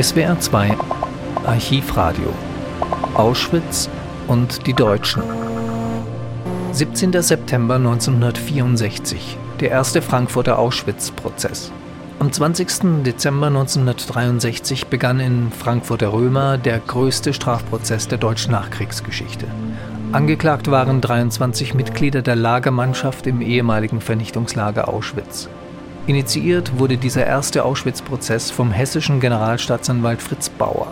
SWR 2 Archivradio Auschwitz und die Deutschen 17. September 1964 der erste Frankfurter Auschwitz-Prozess. Am 20. Dezember 1963 begann in Frankfurter Römer der größte Strafprozess der deutschen Nachkriegsgeschichte. Angeklagt waren 23 Mitglieder der Lagermannschaft im ehemaligen Vernichtungslager Auschwitz. Initiiert wurde dieser erste Auschwitz-Prozess vom hessischen Generalstaatsanwalt Fritz Bauer.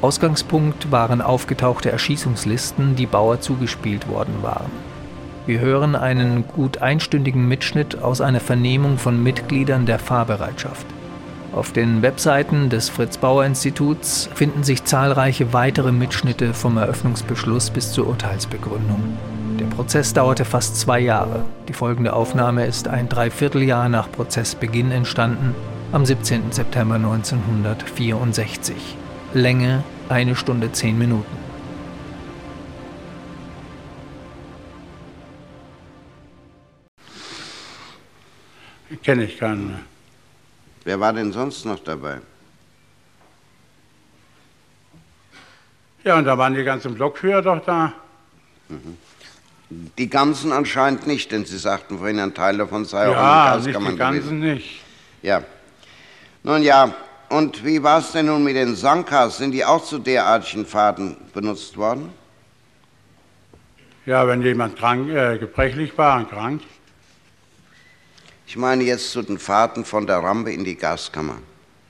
Ausgangspunkt waren aufgetauchte Erschießungslisten, die Bauer zugespielt worden waren. Wir hören einen gut einstündigen Mitschnitt aus einer Vernehmung von Mitgliedern der Fahrbereitschaft. Auf den Webseiten des Fritz Bauer Instituts finden sich zahlreiche weitere Mitschnitte vom Eröffnungsbeschluss bis zur Urteilsbegründung. Der Prozess dauerte fast zwei Jahre. Die folgende Aufnahme ist ein Dreivierteljahr nach Prozessbeginn entstanden, am 17. September 1964. Länge eine Stunde zehn Minuten. Kenne ich keinen mehr. Wer war denn sonst noch dabei? Ja, und da waren die ganzen Blockführer doch da. Mhm. Die ganzen anscheinend nicht, denn Sie sagten vorhin, ein Teil davon sei auch ja, in nicht Gaskammern die ganzen gewesen. nicht. Ja. Nun ja, und wie war es denn nun mit den Sankas? Sind die auch zu derartigen Fahrten benutzt worden? Ja, wenn jemand krank, äh, gebrechlich war und krank. Ich meine jetzt zu den Fahrten von der Rampe in die Gaskammer.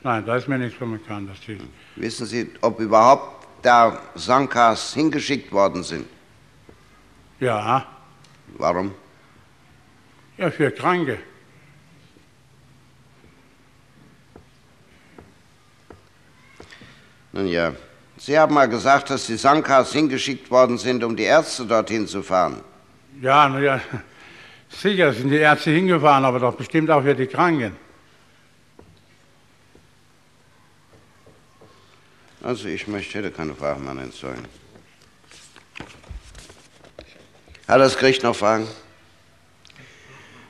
Nein, da ist mir nichts von bekannt. Wissen Sie, ob überhaupt da Sankas hingeschickt worden sind? Ja, Warum? ja, für Kranke. Nun ja, Sie haben mal gesagt, dass die Sankas hingeschickt worden sind, um die Ärzte dorthin zu fahren. Ja, na ja, sicher sind die Ärzte hingefahren, aber doch bestimmt auch für die Kranken. Also ich möchte, keine Fragen mehr entsorgen. Hat das Gericht noch Fragen?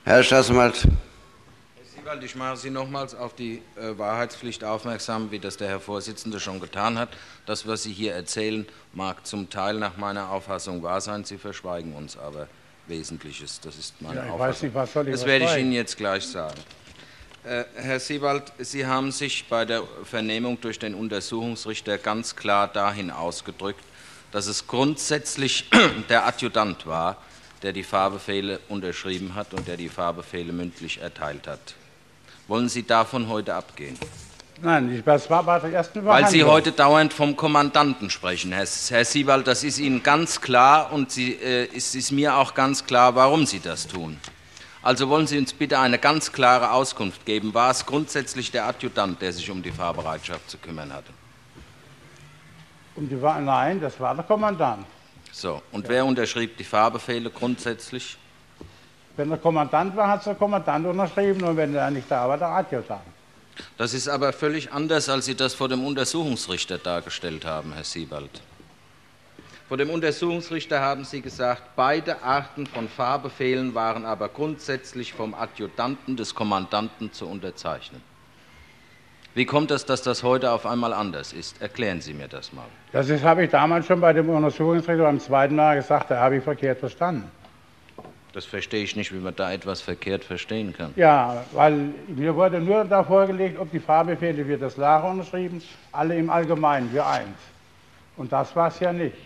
Herr Staatsanwalt, Herr Siewald, ich mache Sie nochmals auf die äh, Wahrheitspflicht aufmerksam, wie das der Herr Vorsitzende schon getan hat. Das, was Sie hier erzählen, mag zum Teil nach meiner Auffassung wahr sein. Sie verschweigen uns aber Wesentliches. Das ist meine Ja, ich Auffassung. weiß nicht, was soll ich das werde ich? Ihnen jetzt gleich sagen. Äh, Herr Siewald, Sie haben sich bei der Vernehmung durch den Untersuchungsrichter ganz klar dahin ausgedrückt, dass es grundsätzlich der Adjutant war, der die Fahrbefehle unterschrieben hat und der die Fahrbefehle mündlich erteilt hat. Wollen Sie davon heute abgehen? Nein, das war bei der ersten Weil Sie heute dauernd vom Kommandanten sprechen, Herr, Herr Siewald, das ist Ihnen ganz klar und Sie, äh, es ist mir auch ganz klar, warum Sie das tun. Also wollen Sie uns bitte eine ganz klare Auskunft geben. War es grundsätzlich der Adjutant, der sich um die Fahrbereitschaft zu kümmern hatte? Und die war, nein, das war der Kommandant. So, und wer unterschrieb die Fahrbefehle grundsätzlich? Wenn der Kommandant war, hat der Kommandant unterschrieben und wenn er nicht da war, der Adjutant. Das ist aber völlig anders, als Sie das vor dem Untersuchungsrichter dargestellt haben, Herr Siebald. Vor dem Untersuchungsrichter haben Sie gesagt, beide Arten von Fahrbefehlen waren aber grundsätzlich vom Adjutanten des Kommandanten zu unterzeichnen. Wie kommt es, dass das heute auf einmal anders ist? Erklären Sie mir das mal. Das habe ich damals schon bei dem Untersuchungsrichter beim zweiten Mal gesagt, da habe ich verkehrt verstanden. Das verstehe ich nicht, wie man da etwas verkehrt verstehen kann. Ja, weil mir wurde nur da vorgelegt, ob die Fahrbefehle für das Lager unterschrieben, alle im Allgemeinen für eins. Und das war es ja nicht.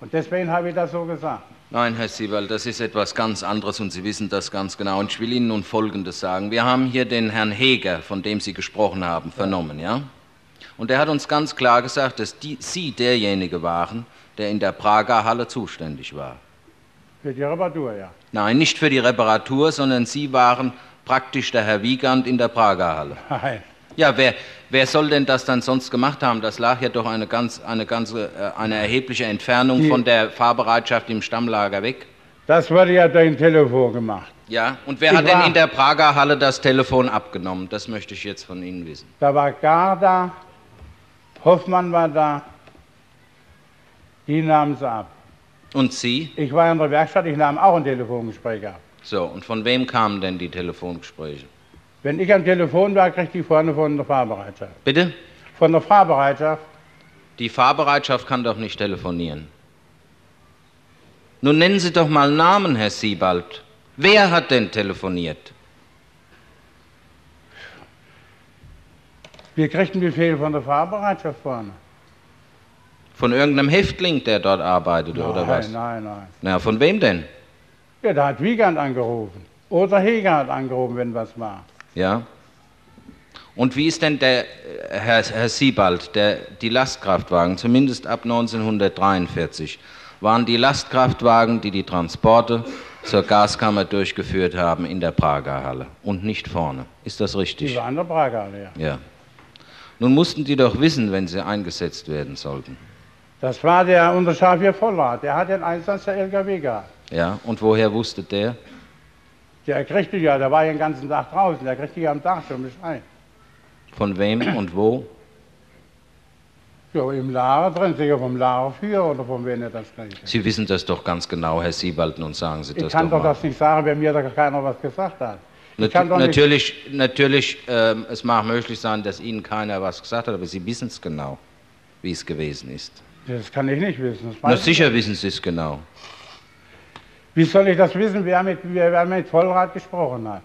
Und deswegen habe ich das so gesagt. Nein, Herr Siebald, das ist etwas ganz anderes und Sie wissen das ganz genau. Und ich will Ihnen nun Folgendes sagen. Wir haben hier den Herrn Heger, von dem Sie gesprochen haben, vernommen, ja? Und er hat uns ganz klar gesagt, dass die, Sie derjenige waren, der in der Prager Halle zuständig war. Für die Reparatur, ja. Nein, nicht für die Reparatur, sondern Sie waren praktisch der Herr Wiegand in der Prager Halle. Nein. Ja, wer, wer soll denn das dann sonst gemacht haben? Das lag ja doch eine, ganz, eine, ganze, äh, eine erhebliche Entfernung Die- von der Fahrbereitschaft im Stammlager weg. Das wurde ja durch ein Telefon gemacht. Ja, und wer Ich hat denn war- in der Prager Halle das Telefon abgenommen? Das möchte ich jetzt von Ihnen wissen. Da war Gar da, Hoffmann war da, die nahmen sie ab. Und Sie? Ich war in der Werkstatt, ich nahm auch ein Telefongespräch ab. So, und von wem kamen denn die Telefongespräche? Wenn ich am Telefon war, kriegte ich vorne von der Fahrbereitschaft. Bitte? Von der Fahrbereitschaft? Die Fahrbereitschaft kann doch nicht telefonieren. Nun nennen Sie doch mal Namen, Herr Siebald. Wer hat denn telefoniert? Wir kriegten Befehl von der Fahrbereitschaft vorne. Von irgendeinem Häftling, der dort arbeitet, nein, oder was? Nein, nein. Na, von wem denn? Ja, da hat Wiegand angerufen. Oder Heger hat angerufen, wenn was war. Ja. Und wie ist denn der, äh, Herr, Herr Siebald, der, die Lastkraftwagen, zumindest ab 1943, waren die Lastkraftwagen, die die Transporte zur Gaskammer durchgeführt haben in der Prager Halle und nicht vorne. Ist das richtig? Die waren in der Prager Halle, ja. Ja. Nun mussten die doch wissen, wenn sie eingesetzt werden sollten. Das war der Unterscharfier Vollrat. Der hat den Einsatz der LKW gehabt. Ja, und woher wusste der? Der kriegte ja, der war ja den ganzen Tag draußen, der kriegte ja am Tag schon Bescheid. Von wem und wo? Ja, im Lager drin, sicher vom Lagerführer oder von wem er das kriegt. Sie wissen das doch ganz genau, Herr Siebald, nun sagen Sie das Ich kann doch doch das nicht sagen, wenn mir da keiner was gesagt hat. Nat doch natürlich, natürlich ähm, es mag möglich sein, dass Ihnen keiner was gesagt hat, aber Sie wissen es genau, wie es gewesen ist. Das kann ich nicht wissen. Das Na sicher wissen Sie es genau. Wie soll ich das wissen, wer mit, wer, mit Vollrat gesprochen hat?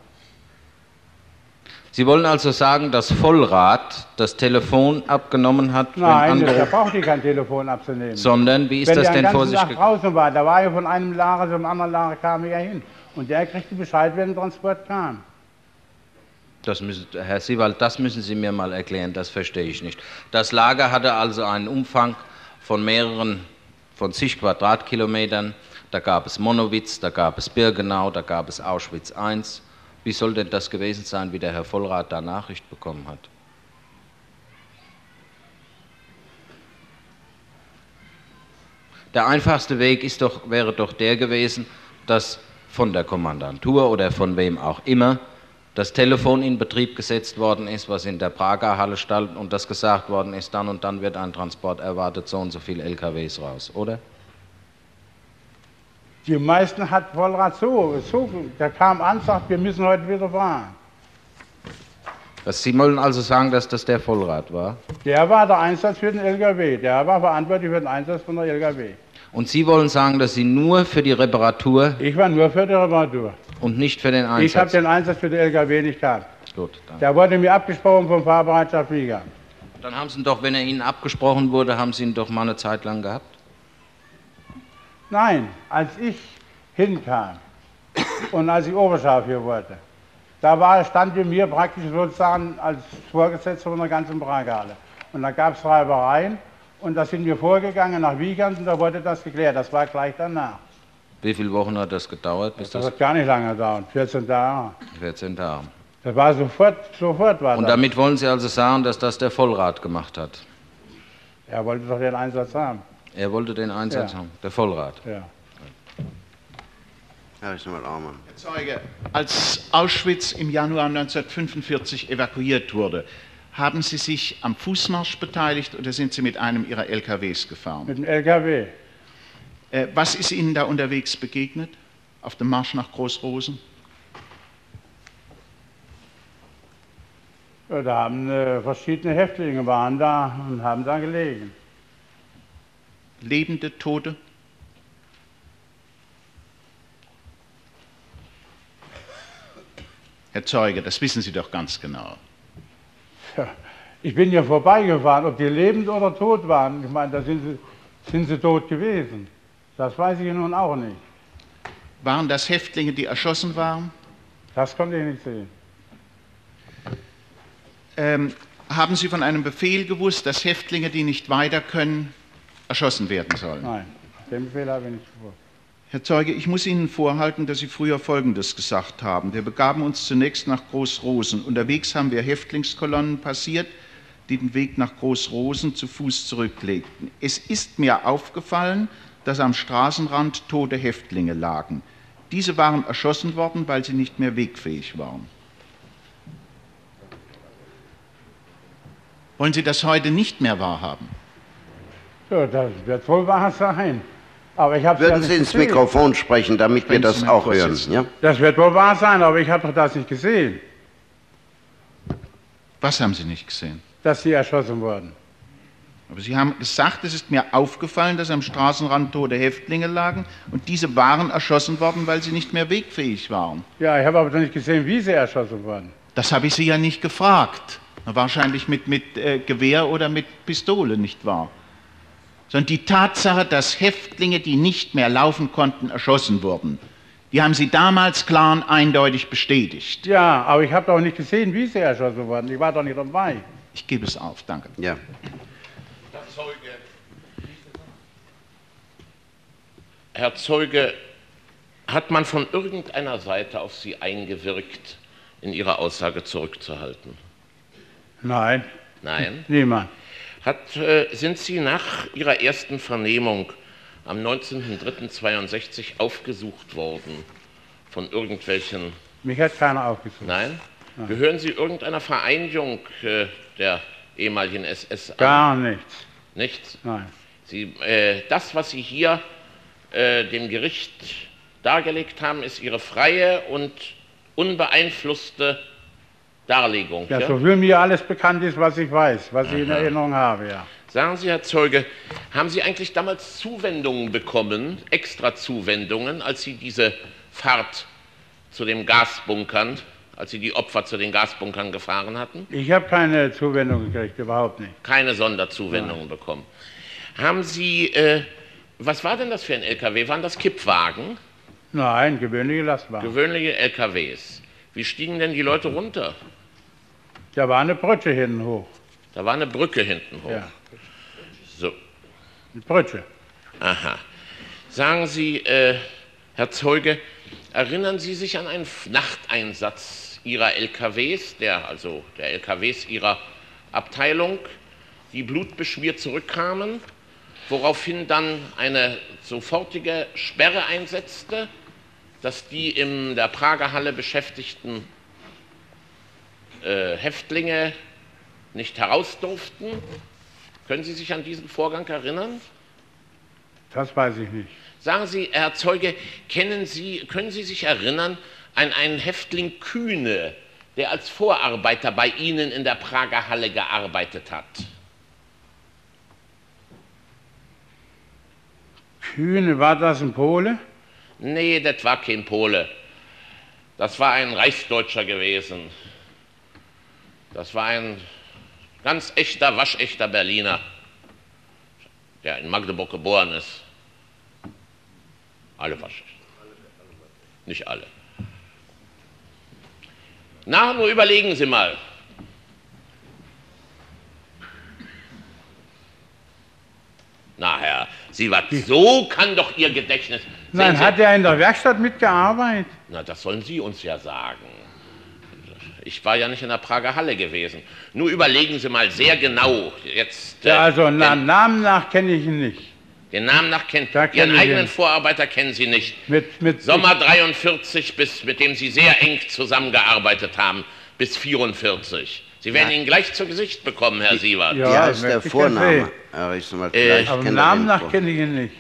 Sie wollen also sagen, dass Vollrat das Telefon abgenommen hat, Nein, Anruf, braucht die kein Telefon abzunehmen. sondern wie ist Wenn das denn den vor sich gegangen? draußen war, da war ja von einem Lager zum anderen Lager kam er ja hin. Und der kriegte Bescheid, wenn ein Transport kam. Das müssen, Herr Siewald, das müssen Sie mir mal erklären, das verstehe ich nicht. Das Lager hatte also einen Umfang von mehreren, von zig Quadratkilometern. Da gab es Monowitz, da gab es Birkenau, da gab es Auschwitz I. Wie soll denn das gewesen sein, wie der Herr Vollrath da Nachricht bekommen hat? Der einfachste Weg ist doch, wäre doch der gewesen, dass von der Kommandantur oder von wem auch immer das Telefon in Betrieb gesetzt worden ist, was in der Prager Halle stand und das gesagt worden ist, dann und dann wird ein Transport erwartet, so und so viele LKWs raus, oder? Die meisten hat Vollrat so, so, der kam an, sagt, wir müssen heute wieder fahren. Sie wollen also sagen, dass das der Vollrat war? Der war der Einsatz für den LKW, der war verantwortlich für den Einsatz von der LKW. Und Sie wollen sagen, dass Sie nur für die Reparatur Ich war nur für die Reparatur. und nicht für den Ich habe Einsatz... den Einsatz für den LKW nicht gehabt. Gut, dann. Der wurde mir abgesprochen vom Fahrbereitschaft Flieger. dann haben Sie ihn doch, wenn er Ihnen abgesprochen wurde, haben Sie ihn doch mal eine Zeit lang gehabt? Nein, als ich hinkam und als ich Oberscharführer wurde, da war, stand wir mir praktisch sozusagen als Vorgesetzter von der ganzen Pragerhalle. Und da gab es Reibereien und da sind wir vorgegangen nach Wiegand und da wurde das geklärt. Das war gleich danach. Wie viele Wochen hat das gedauert? Bis Das das hat gar nicht lange gedauert, 14 Tage. 14 Tage. Das war sofort, sofort war Und das. damit wollen Sie also sagen, dass das der Vollrat gemacht hat? Er wollte doch den Einsatz haben. Er wollte den Einsatz Ja. haben, der Vollrat. Ja. Herr Zeuge, als Auschwitz im Januar 1945 evakuiert wurde, haben Sie sich am Fußmarsch beteiligt oder sind Sie mit einem Ihrer LKWs gefahren? Mit dem LKW. Äh, was ist Ihnen da unterwegs begegnet? Auf dem Marsch nach Großrosen? Ja, da haben äh, verschiedene Häftlinge waren da und haben da gelegen. Lebende, Tote? Herr Zeuge, das wissen Sie doch ganz genau. Ja, ich bin hier vorbeigefahren, ob die lebend oder tot waren. Ich meine, da sind sie, sind sie tot gewesen. Das weiß ich nun auch nicht. Waren das Häftlinge, die erschossen waren? Das konnte ich nicht sehen. Ähm, haben Sie von einem Befehl gewusst, dass Häftlinge, die nicht weiter können, erschossen werden sollen? Nein, den Befehl habe ich nicht gewusst. Herr Zeuge, ich muss Ihnen vorhalten, dass Sie früher Folgendes gesagt haben. Wir begaben uns zunächst nach Großrosen. Unterwegs haben wir Häftlingskolonnen passiert, die den Weg nach Großrosen zu Fuß zurücklegten. Es ist mir aufgefallen, dass am Straßenrand tote Häftlinge lagen. Diese waren erschossen worden, weil sie nicht mehr wegfähig waren. Wollen Sie das heute nicht mehr wahrhaben? Ja, das wird wohl wahr sein. Aber ich habe ja Würden nicht Sie ins gesehen. Mikrofon sprechen, damit wir das auch hören? Ja? Das wird wohl wahr sein, aber ich habe doch das nicht gesehen. Was haben Sie nicht gesehen? dass sie erschossen wurden. Aber Sie haben gesagt, es ist mir aufgefallen, dass am Straßenrand tote Häftlinge lagen und diese waren erschossen worden, weil sie nicht mehr wegfähig waren. Ja, ich habe aber doch nicht gesehen, wie sie erschossen wurden. Das habe ich Sie ja nicht gefragt. Wahrscheinlich mit, mit äh, Gewehr oder mit Pistole, nicht wahr? Sondern die Tatsache, dass Häftlinge, die nicht mehr laufen konnten, erschossen wurden, die haben Sie damals klar und eindeutig bestätigt. Ja, aber ich habe doch nicht gesehen, wie sie erschossen wurden. Ich war doch nicht dabei. Ich gebe es auf, danke. Ja. Herr Zeuge, Herr Zeuge, hat man von irgendeiner Seite auf Sie eingewirkt, in Ihrer Aussage zurückzuhalten? Nein, Nein. niemand. Hat, äh, sind Sie nach Ihrer ersten Vernehmung am 19.03.62 aufgesucht worden von irgendwelchen. Mich hat keiner aufgesucht. Nein? Gehören Sie irgendeiner Vereinigung äh, der ehemaligen SS an? Gar nichts. Nichts? Nein. Sie, äh, das, was Sie hier äh, dem Gericht dargelegt haben, ist Ihre freie und unbeeinflusste Darlegung. Ja, ja? so viel mir alles bekannt ist, was ich weiß, was ich in Aha. Erinnerung habe, ja. Sagen Sie, Herr Zeuge, haben Sie eigentlich damals Zuwendungen bekommen, extra Zuwendungen, als Sie diese Fahrt zu den Gasbunkern, als Sie die Opfer zu den Gasbunkern gefahren hatten? Ich habe keine Zuwendung gekriegt, überhaupt nicht. Keine Sonderzuwendungen bekommen. Haben Sie, äh, was war denn das für ein LKW? Waren das Kippwagen? Nein, gewöhnliche Lastwagen. Gewöhnliche LKWs. Wie stiegen denn die Leute runter? Da war eine Brüche hinten hoch. Da war eine Brücke hinten hoch. Ja, So, eine Brüche. aha. Sagen Sie, äh, Herr Zeuge, erinnern Sie sich an einen Nachteinsatz Ihrer LKWs, der, also der LKWs Ihrer Abteilung, die blutbeschmiert zurückkamen, woraufhin dann eine sofortige Sperre einsetzte, dass die in der Prager Halle beschäftigten äh, Häftlinge nicht heraus durften? Können Sie sich an diesen Vorgang erinnern? Das weiß ich nicht. Sagen Sie, Herr Zeuge, kennen Sie, können Sie sich erinnern an einen Häftling Kühne, der als Vorarbeiter bei Ihnen in der Prager Halle gearbeitet hat? Kühne, war das ein Pole? Nee, das war kein Pole. Das war ein Reichsdeutscher gewesen. Das war ein ganz echter, waschechter Berliner, der in Magdeburg geboren ist. Alle waschecht. Nicht alle. Na, nur überlegen Sie mal. Na, Herr Sievert, so kann doch Ihr Gedächtnis. Nein, Sie- hat er in der Werkstatt mitgearbeitet? na, das sollen Sie uns ja sagen. Ich war ja nicht in der Prager Halle gewesen. Nur überlegen Sie mal sehr genau. Jetzt, äh, Ja, also na, den, Namen nach kenne ich ihn nicht. den Namen nach kennen. Da kenn Ihren eigenen ihn. Vorarbeiter kennen Sie nicht. Mit, mit Sommer 43 bis, mit dem Sie sehr eng zusammengearbeitet haben, bis 44. Sie werden ihn gleich zu Gesicht bekommen, Herr Sievert. Ja, Wie heißt der möchte ich Vorname? ja Äh, Aber kennt er Namen nach kenne ich ihn nicht.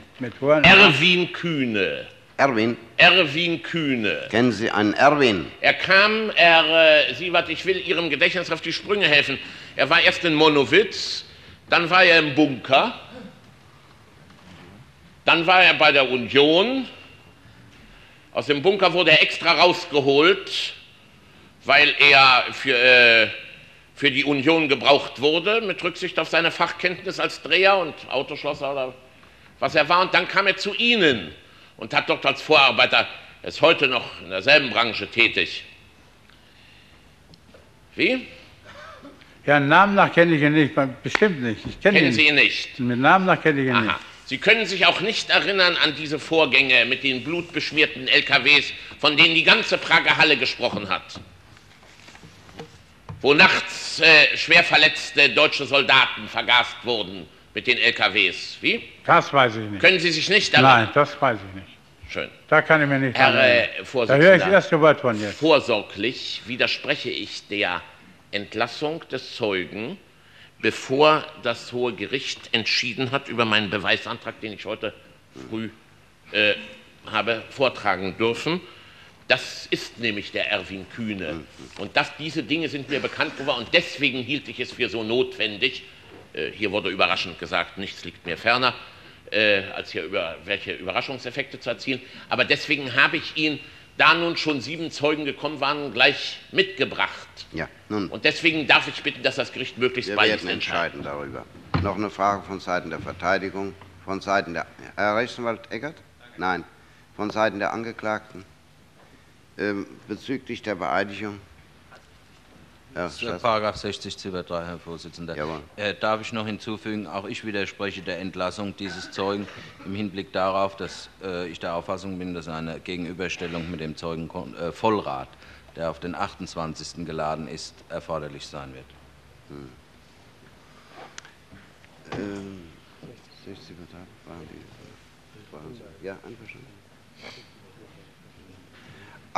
Erwin Kühne. Erwin, Erwin Kühne. kennen Sie einen Erwin? Er kam, er, äh, Sievert, ich will Ihrem Gedächtnis auf die Sprünge helfen. Er war erst in Monowitz, dann war er im Bunker, dann war er bei der Union. Aus dem Bunker wurde er extra rausgeholt, weil er für, äh, für die Union gebraucht wurde, mit Rücksicht auf seine Fachkenntnis als Dreher und Autoschlosser oder was er war. Und dann kam er zu Ihnen und hat dort als Vorarbeiter, er ist heute noch in derselben Branche tätig. Wie? Ja, Namen nach kenne ich ihn nicht. Bestimmt nicht. Ich kenne ihn Kennen Sie nicht. ihn nicht? Mit Namen nach kenne ich ihn Aha. nicht. Sie können sich auch nicht erinnern an diese Vorgänge mit den blutbeschmierten LKWs, von denen die ganze Prager Halle gesprochen hat. Wo nachts äh, schwer verletzte deutsche Soldaten vergast wurden mit den LKWs. Wie? Das weiß ich nicht. Können Sie sich nicht erinnern? Nein, das weiß ich nicht. Schön. Da kann ich mir nicht Herr äh, Da höre ich das Vorsitzender, erste Wort von jetzt. vorsorglich widerspreche ich der Entlassung des Zeugen, bevor das Hohe Gericht entschieden hat über meinen Beweisantrag, den ich heute früh äh, habe vortragen dürfen. Das ist nämlich der Erwin Kühne. Und das, diese Dinge sind mir bekannt geworden und deswegen hielt ich es für so notwendig, hier wurde überraschend gesagt, nichts liegt mir ferner, äh, als hier über welche Überraschungseffekte zu erzielen. Aber deswegen habe ich ihn, da nun schon sieben Zeugen gekommen waren, gleich mitgebracht. Ja, nun, Und deswegen darf ich bitten, dass das Gericht möglichst bald entscheidet. entscheiden darüber. Noch eine Frage von Seiten der Verteidigung, von Seiten der Herr Rechtsanwalt Eckert? Nein, von Seiten der Angeklagten ähm, bezüglich der Beeidigung. Herr Das ist Staats- Paragraph 60 Ziffer 3, Herr Vorsitzender. Äh, darf ich noch hinzufügen, auch ich widerspreche der Entlassung dieses Zeugen im Hinblick darauf, dass äh, ich der Auffassung bin, dass eine Gegenüberstellung mit dem Zeugen äh, Vollrat, der auf den 28. geladen ist, erforderlich sein wird. Ähm, 60 Verteidigung, waren die, waren sie- ja, einverstanden.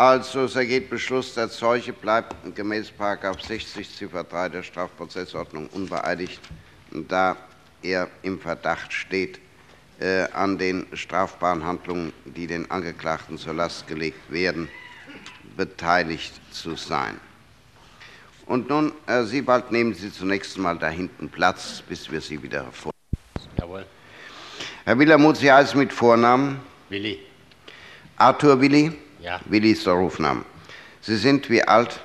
Also, es ergeht Beschluss, der Zeuge bleibt gemäß § 60 Ziffer 3 der Strafprozessordnung unbeeidigt, da er im Verdacht steht, äh, an den strafbaren Handlungen, die den Angeklagten zur Last gelegt werden, beteiligt zu sein. Und nun, Herr Siebald, nehmen Sie zunächst mal da hinten Platz, bis wir Sie wieder hervor. Jawohl. Herr Willamuth, Sie heißen mit Vornamen Willi. Arthur Willi? Ja. Willi ist der Rufname. Sie sind wie alt?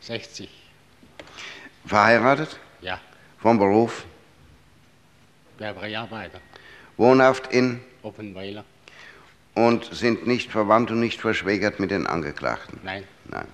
60. Verheiratet? Ja. Vom Beruf? Werberarbeiter. Wohnhaft in Oppenweiler. und sind nicht verwandt und nicht verschwägert mit den Angeklagten? Nein. Nein.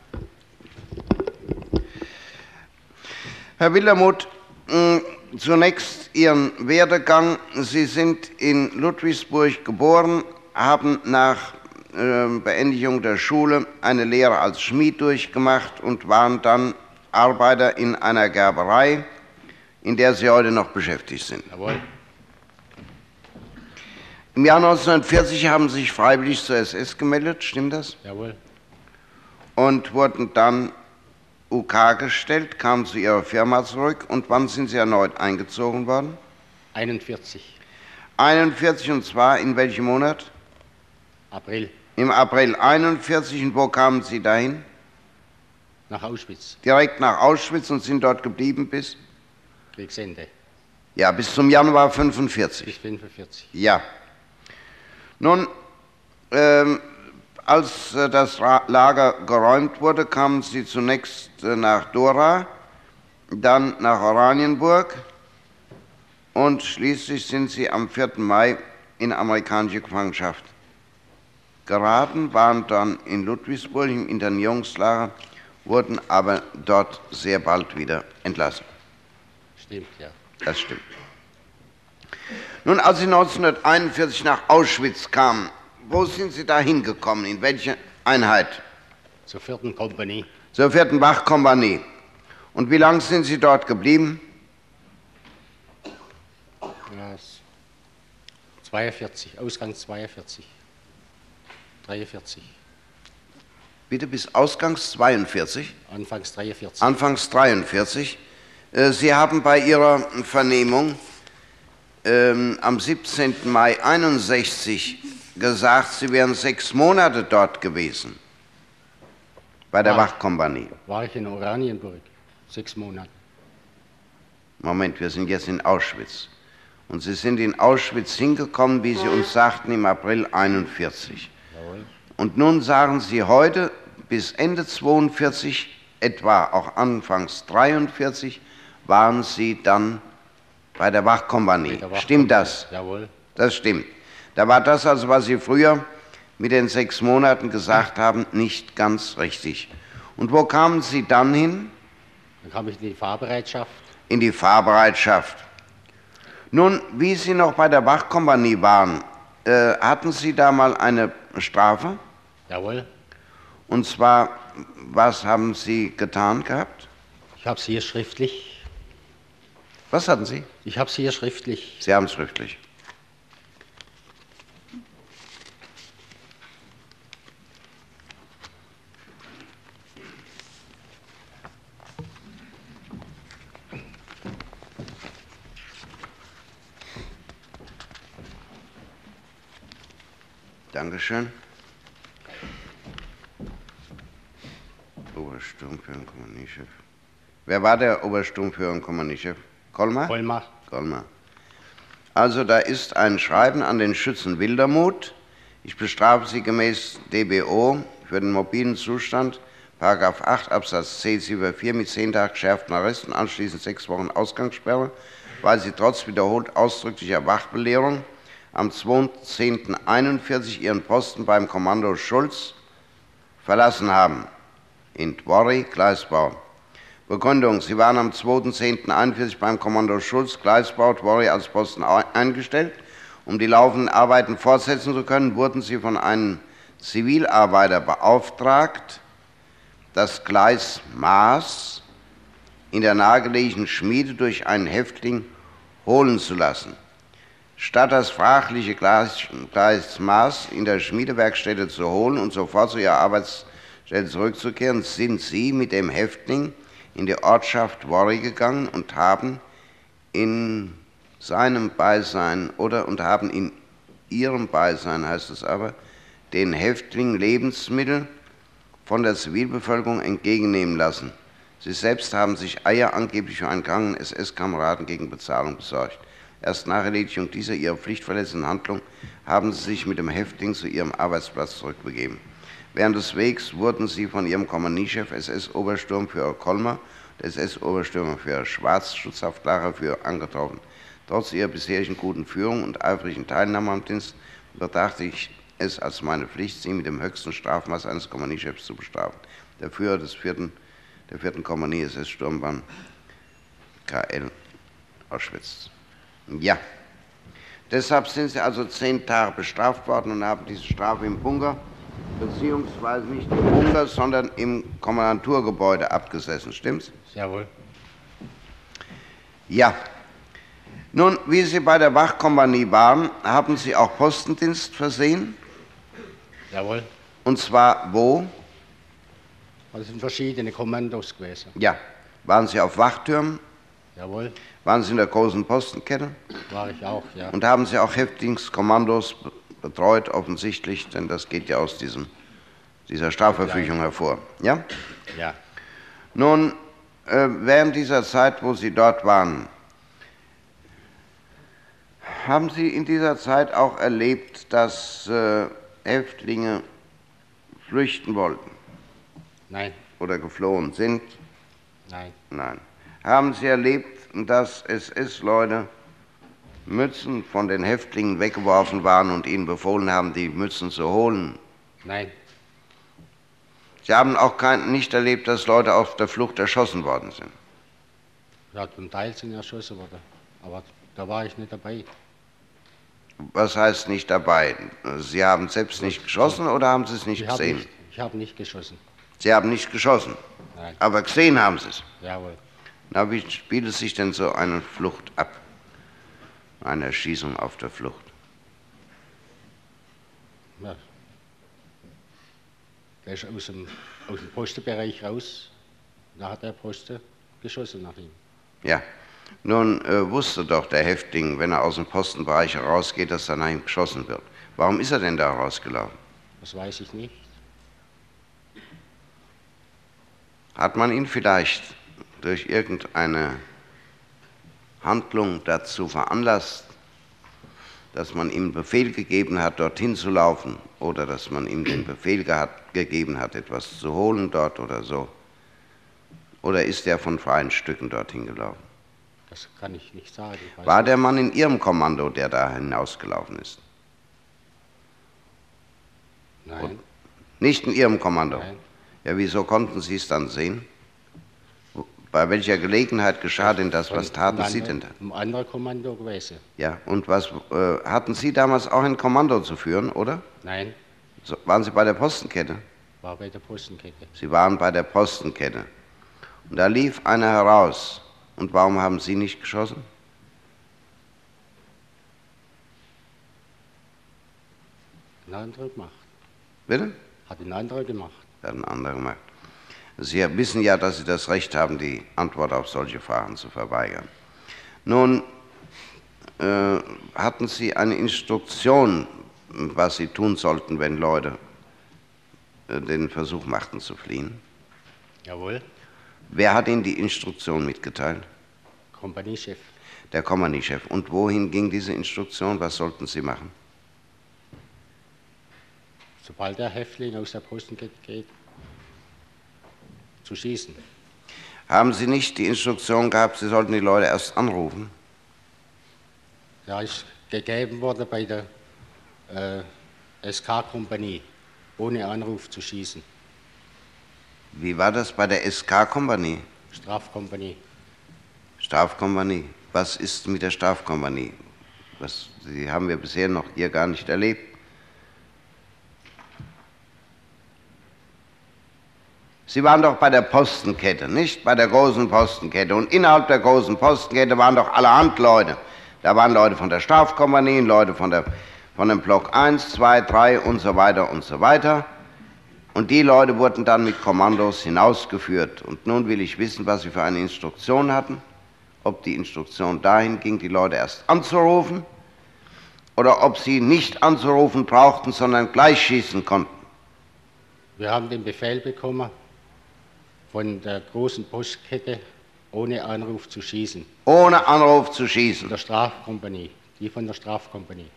Herr Wildermuth, mh, zunächst Ihren Werdegang. Sie sind in Ludwigsburg geboren, haben nach Beendigung der Schule eine Lehre als Schmied durchgemacht und waren dann Arbeiter in einer Gerberei, in der Sie heute noch beschäftigt sind. Jawohl. Im Jahr 1940 haben Sie sich freiwillig zur SS gemeldet, stimmt das? Jawohl. und wurden dann UK gestellt, kamen zu ihrer Firma zurück und wann sind sie erneut eingezogen worden? 41. 41 und zwar in welchem Monat? April. Im April 41 und wo kamen sie dahin? Nach Auschwitz. Direkt nach Auschwitz und sind dort geblieben bis? Kriegsende. Ja, bis zum Januar 45. Bis 45. Ja. Nun, ähm, als äh, das Lager geräumt wurde, kamen sie zunächst äh, nach Dora, dann nach Oranienburg und schließlich sind sie am 4. Mai in amerikanische Gefangenschaft geraten, waren dann in Ludwigsburg im Internierungslager, wurden aber dort sehr bald wieder entlassen. Stimmt, ja. Das stimmt. Nun, als Sie 1941 nach Auschwitz kamen, wo sind Sie da hingekommen? In welche Einheit? Zur vierten Kompanie. Zur vierten Wachkompanie. Und wie lange sind Sie dort geblieben? Ja, s- 42. Ausgang 42. 43. Bitte bis Ausgangs 42, Anfangs 43. Anfangs 43. Äh, Sie haben bei Ihrer Vernehmung ähm, am 17. Mai 61 gesagt, Sie wären sechs Monate dort gewesen. Bei der Ah. Wachkompanie. War ich in Oranienburg. Sechs Monate. Moment, wir sind jetzt in Auschwitz. Und Sie sind in Auschwitz hingekommen, wie Sie uns sagten, im April 41. Und nun sagen Sie heute, bis Ende 42, etwa auch anfangs 43, waren Sie dann bei der Wachkompanie. Der Wachkompanie. Stimmt das? Jawohl. Das stimmt. Da war das also, was Sie früher mit den sechs Monaten gesagt haben, nicht ganz richtig. Und wo kamen Sie dann hin? Dann kam ich in die Fahrbereitschaft. in die Fahrbereitschaft. Nun, wie Sie noch bei der Wachkompanie waren, äh, hatten Sie da mal eine Strafe? Jawohl. Und zwar, was haben Sie getan gehabt? Ich habe es hier schriftlich. Was hatten Sie? Ich habe es hier schriftlich. Sie haben es schriftlich. Dankeschön. Obersturmführer und Kompaniechef. Wer war der Obersturmführer und Kompaniechef? Kolmar? Kolmar. Kolmar. Also da ist ein Schreiben an den Schützen Wildermuth. Ich bestrafe Sie gemäß DBO für den mobilen Zustand, Paragraph 8 Absatz C Ziffer 4 mit 10 Tagen geschärften Arrest und anschließend sechs Wochen Ausgangssperre, weil Sie trotz wiederholt ausdrücklicher Wachbelehrung am 2.10.41 Ihren Posten beim Kommando Schulz verlassen haben. In Dwory, Gleisbau. Begründung. Sie waren am 2.10.41 beim Kommando Schulz, Gleisbau, Dwory als Posten eingestellt. Um die laufenden Arbeiten fortsetzen zu können, wurden Sie von einem Zivilarbeiter beauftragt, das Gleis Maß in der nahegelegenen Schmiede durch einen Häftling holen zu lassen. Statt das fragliche Gleis Maß in der Schmiedewerkstätte zu holen und sofort zu ihrer Arbeitsstelle zurückzukehren, sind Sie mit dem Häftling in die Ortschaft Worry gegangen und haben in seinem Beisein oder und haben in ihrem Beisein, heißt es aber, den Häftling Lebensmittel von der Zivilbevölkerung entgegennehmen lassen. Sie selbst haben sich Eier angeblich für einen kranken SS-Kameraden gegen Bezahlung besorgt. Erst nach Erledigung dieser ihrer pflichtverletzenden Handlung haben sie sich mit dem Häftling zu ihrem Arbeitsplatz zurückbegeben. Während des Wegs wurden sie von ihrem Kompaniechef SS-Obersturmführer Kolmer und SS-Obersturmführer Schwarz Schutzhaftlager angetroffen. Trotz ihrer bisherigen guten Führung und eifrigen Teilnahme am Dienst betrachte ich es als meine Pflicht, sie mit dem höchsten Strafmaß eines Kompaniechefs zu bestrafen. Der Führer des vierten, der vierten Kompanie SS-Sturmbahn KL Auschwitz. Ja. Deshalb sind sie also zehn Tage bestraft worden und haben diese Strafe im Bunker, beziehungsweise nicht im Bunker, sondern im Kommandanturgebäude abgesessen. Stimmt's? Jawohl. Ja. Nun, wie Sie bei der Wachkompanie waren, haben Sie auch Postendienst versehen? Jawohl. Und zwar wo? Das sind verschiedene Kommandos gewesen. Ja. Waren Sie auf Wachtürmen? Jawohl. Waren Sie in der großen Postenkette? War ich auch, ja. Und haben Sie auch Häftlingskommandos betreut, offensichtlich, denn das geht ja aus diesem, dieser Strafverfügung ja. hervor. Ja? Ja. Nun, äh, während dieser Zeit, wo Sie dort waren, haben Sie in dieser Zeit auch erlebt, dass äh, Häftlinge flüchten wollten? Nein. Oder geflohen sind? Nein. Nein. Haben Sie erlebt, dass SS-Leute Mützen von den Häftlingen weggeworfen waren und ihnen befohlen haben, die Mützen zu holen? Nein. Sie haben auch kein, nicht erlebt, dass Leute auf der Flucht erschossen worden sind? Ja, zum Teil sind erschossen worden, aber da war ich nicht dabei. Was heißt nicht dabei? Sie haben selbst nicht geschossen oder haben Sie es nicht ich gesehen? Nicht, ich habe nicht geschossen. Sie haben nicht geschossen? Nein. Aber gesehen haben Sie es? Jawohl. Na, wie spielt sich denn so eine Flucht ab? Eine Erschießung auf der Flucht? Ja. Der ist aus dem, aus dem Postenbereich raus. Da hat der Posten geschossen nach ihm. Ja. Nun äh, wusste doch der Häftling, wenn er aus dem Postenbereich herausgeht, dass da nach ihm geschossen wird. Warum ist er denn da rausgelaufen? Das weiß ich nicht. Hat man ihn vielleicht durch irgendeine Handlung dazu veranlasst, dass man ihm Befehl gegeben hat, dorthin zu laufen oder dass man ihm den Befehl gegeben hat, etwas zu holen dort oder so? Oder ist er von freien Stücken dorthin gelaufen? Das kann ich nicht sagen. Ich War der Mann in Ihrem Kommando, der da hinausgelaufen ist? Nein. Und nicht in Ihrem Kommando? Nein. Ja, wieso konnten Sie es dann sehen? Bei welcher Gelegenheit geschah denn das? Was taten Sie denn da? Ein anderer Kommando gewesen. Ja, und was äh, hatten Sie damals auch ein Kommando zu führen, oder? Nein, So, waren Sie bei der Postenkette? war bei der Postenkette. Sie waren bei der Postenkette. Und da lief einer heraus. Und warum haben Sie nicht geschossen? Ein anderer gemacht. Bitte? Hat ein anderer gemacht. Hat ein anderer gemacht. Sie wissen ja, dass Sie das Recht haben, die Antwort auf solche Fragen zu verweigern. Nun, äh, hatten Sie eine Instruktion, was Sie tun sollten, wenn Leute äh, den Versuch machten zu fliehen? Jawohl, Wer hat Ihnen die Instruktion mitgeteilt? Kompaniechef. Der Kompaniechef. Und wohin ging diese Instruktion? Was sollten Sie machen? Sobald der Häftling aus der Posten geht, geht zu schießen. Haben Sie nicht die Instruktion gehabt, Sie sollten die Leute erst anrufen? Ja, ist gegeben worden bei der äh, SK-Kompanie, ohne Anruf zu schießen. Wie war das bei der SK-Kompanie? Strafkompanie. Strafkompanie. Was ist mit der Strafkompanie? Was, Sie haben wir bisher noch hier gar nicht erlebt. Sie waren doch bei der Postenkette, nicht? Bei der großen Postenkette. Und innerhalb der großen Postenkette waren doch allerhand Leute. Da waren Leute von der Strafkompanie, Leute von, der, von dem Block 1, 2, 3 und so weiter und so weiter. Und die Leute wurden dann mit Kommandos hinausgeführt. Und nun will ich wissen, was Sie für eine Instruktion hatten. Ob die Instruktion dahin ging, die Leute erst anzurufen oder ob sie nicht anzurufen brauchten, sondern gleich schießen konnten. Wir haben den Befehl bekommen, von der großen Postkette ohne Anruf zu schießen. Ohne Anruf zu Von schießen. der Strafkompanie, die von der Strafkompanie.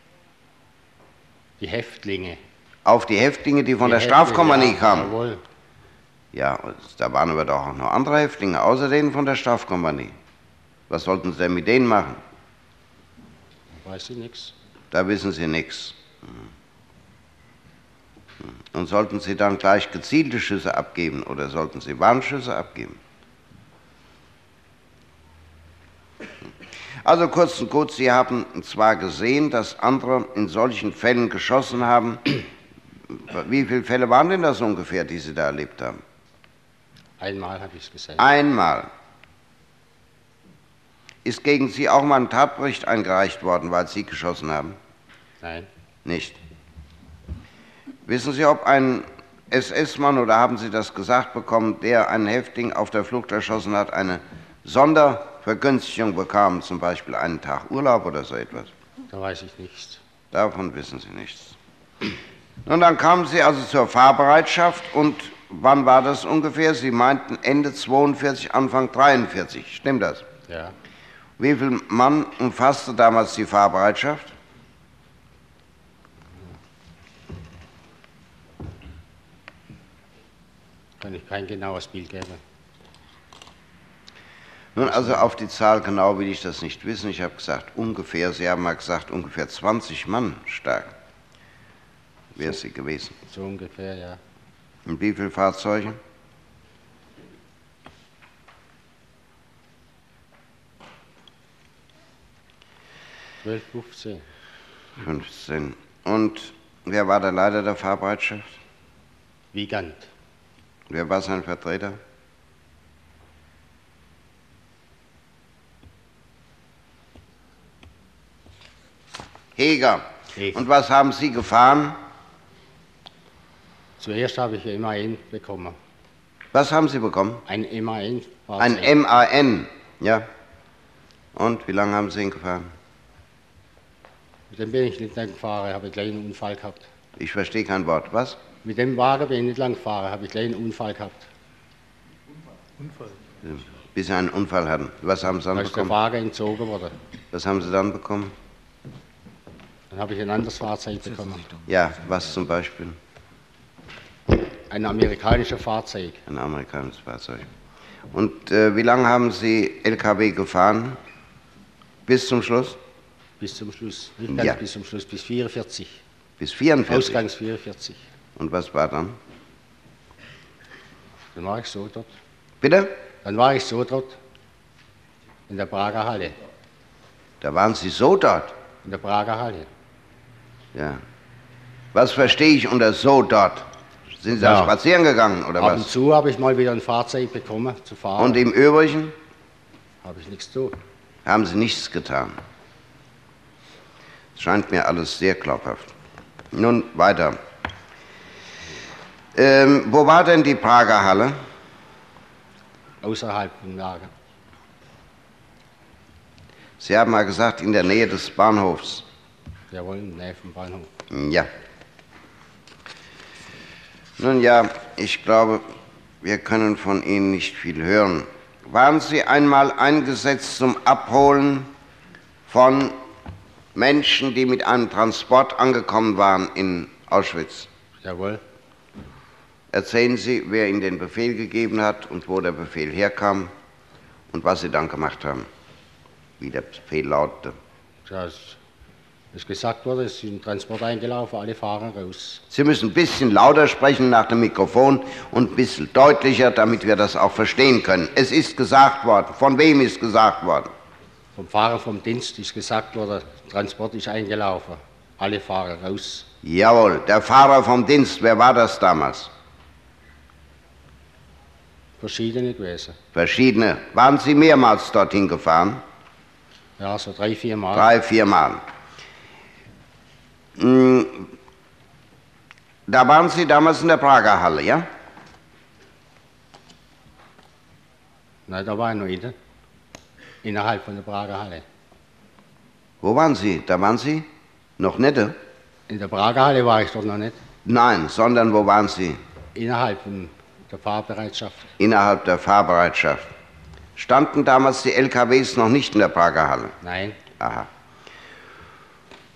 Die Häftlinge. Auf die Häftlinge, die von Die der Häftlinge, Strafkompanie ja, kamen. Jawohl. Ja, da waren aber doch auch noch andere Häftlinge, außer denen von der Strafkompanie. Was sollten Sie denn mit denen machen? Weiß ich nichts. Da wissen Sie nichts. Und sollten Sie dann gleich gezielte Schüsse abgeben oder sollten Sie Warnschüsse abgeben? Also kurz und gut, Sie haben zwar gesehen, dass andere in solchen Fällen geschossen haben. Wie viele Fälle waren denn das ungefähr, die Sie da erlebt haben? Einmal habe ich es gesehen. Einmal. Ist gegen Sie auch mal ein Tatbericht eingereicht worden, weil Sie geschossen haben? Nein, Nicht. Wissen Sie, ob ein SS-Mann, oder haben Sie das gesagt bekommen, der einen Häftling auf der Flucht erschossen hat, eine Sondervergünstigung bekam, zum Beispiel einen Tag Urlaub oder so etwas? da weiß ich nichts. Davon wissen Sie nichts. Nun, dann kamen Sie also zur Fahrbereitschaft und wann war das ungefähr? Sie meinten Ende 42, Anfang 43. Stimmt das? Ja, Wie viel Mann umfasste damals die Fahrbereitschaft? Kann ich kein genaues Bild geben. Nun, also auf die Zahl genau will ich das nicht wissen. Ich habe gesagt, ungefähr, Sie haben mal gesagt, ungefähr 20 Mann stark wäre sie gewesen. So ungefähr, ja. Und wie viele Fahrzeuge? Zwölf, 15. 15. Und wer war der Leiter der Fahrbereitschaft? Wiegand. Wer war sein Vertreter? Heger. Heger. Und was haben Sie gefahren? Zuerst habe ich ein MAN bekommen. Was haben Sie bekommen? Ein MAN. Ein MAN, ja. Und wie lange haben Sie ihn gefahren? Mit dem bin ich nicht lang gefahren, habe ich gleich einen Unfall gehabt. Ich verstehe kein Wort. Was? Mit dem Wagen bin ich nicht lang gefahren, habe ich gleich einen Unfall gehabt. Bis Sie einen Unfall hatten. Was haben Sie dann Da ist der bekommen? Wagen entzogen worden. Was haben Sie dann bekommen? Dann habe ich ein anderes Fahrzeug bekommen. Ja, was zum Beispiel? Ein amerikanisches Fahrzeug. Ein amerikanisches Fahrzeug. Und äh, wie lange haben Sie LKW gefahren? Bis zum Schluss? Bis zum Schluss. Nicht ganz Ja. bis zum Schluss, bis 44. Bis 44. Ausgangs 44. Und was war dann? Dann war ich so dort. Bitte? Dann war ich so dort. In der Prager Halle. Da waren Sie so dort. In der Prager Halle. Ja. Was verstehe ich unter so dort? Sind Sie da Ja. spazieren gegangen oder Ab und was? zu habe ich mal wieder ein Fahrzeug bekommen zu fahren. Und im Übrigen habe ich nichts zu haben Sie nichts getan. Es scheint mir alles sehr glaubhaft. Nun weiter. Ähm, wo war denn die Prager Halle? Außerhalb vom Lager. Sie haben mal gesagt, in der Nähe des Bahnhofs. Jawohl, in der Nähe vom Bahnhof. Ja. Nun ja, ich glaube, wir können von Ihnen nicht viel hören. Waren Sie einmal eingesetzt zum Abholen von Menschen, die mit einem Transport angekommen waren in Auschwitz? Jawohl. Erzählen Sie, wer Ihnen den Befehl gegeben hat und wo der Befehl herkam und was Sie dann gemacht haben, wie der Befehl lautete. Ja, es ist gesagt worden, es ist ein Transport eingelaufen, alle fahren raus. Sie müssen ein bisschen lauter sprechen nach dem Mikrofon und ein bisschen deutlicher, damit wir das auch verstehen können. Es ist gesagt worden. Von wem ist gesagt worden? Vom Fahrer vom Dienst ist gesagt worden, Transport ist eingelaufen, alle fahren raus. Jawohl, der Fahrer vom Dienst, wer war das damals? Verschiedene gewesen. Verschiedene. Waren Sie mehrmals dorthin gefahren? Ja, so drei, vier Mal. Drei, vier Mal. Hm, Da waren Sie damals in der Prager Halle, ja? Nein, da war ich noch in, innerhalb von der Prager Halle. Wo waren Sie? Da waren Sie noch nicht? äh? In der Prager Halle war ich doch noch nicht. Nein, sondern wo waren Sie? Innerhalb von der Fahrbereitschaft. Innerhalb der Fahrbereitschaft. Standen damals die LKWs noch nicht in der Prager Halle? Nein, Aha.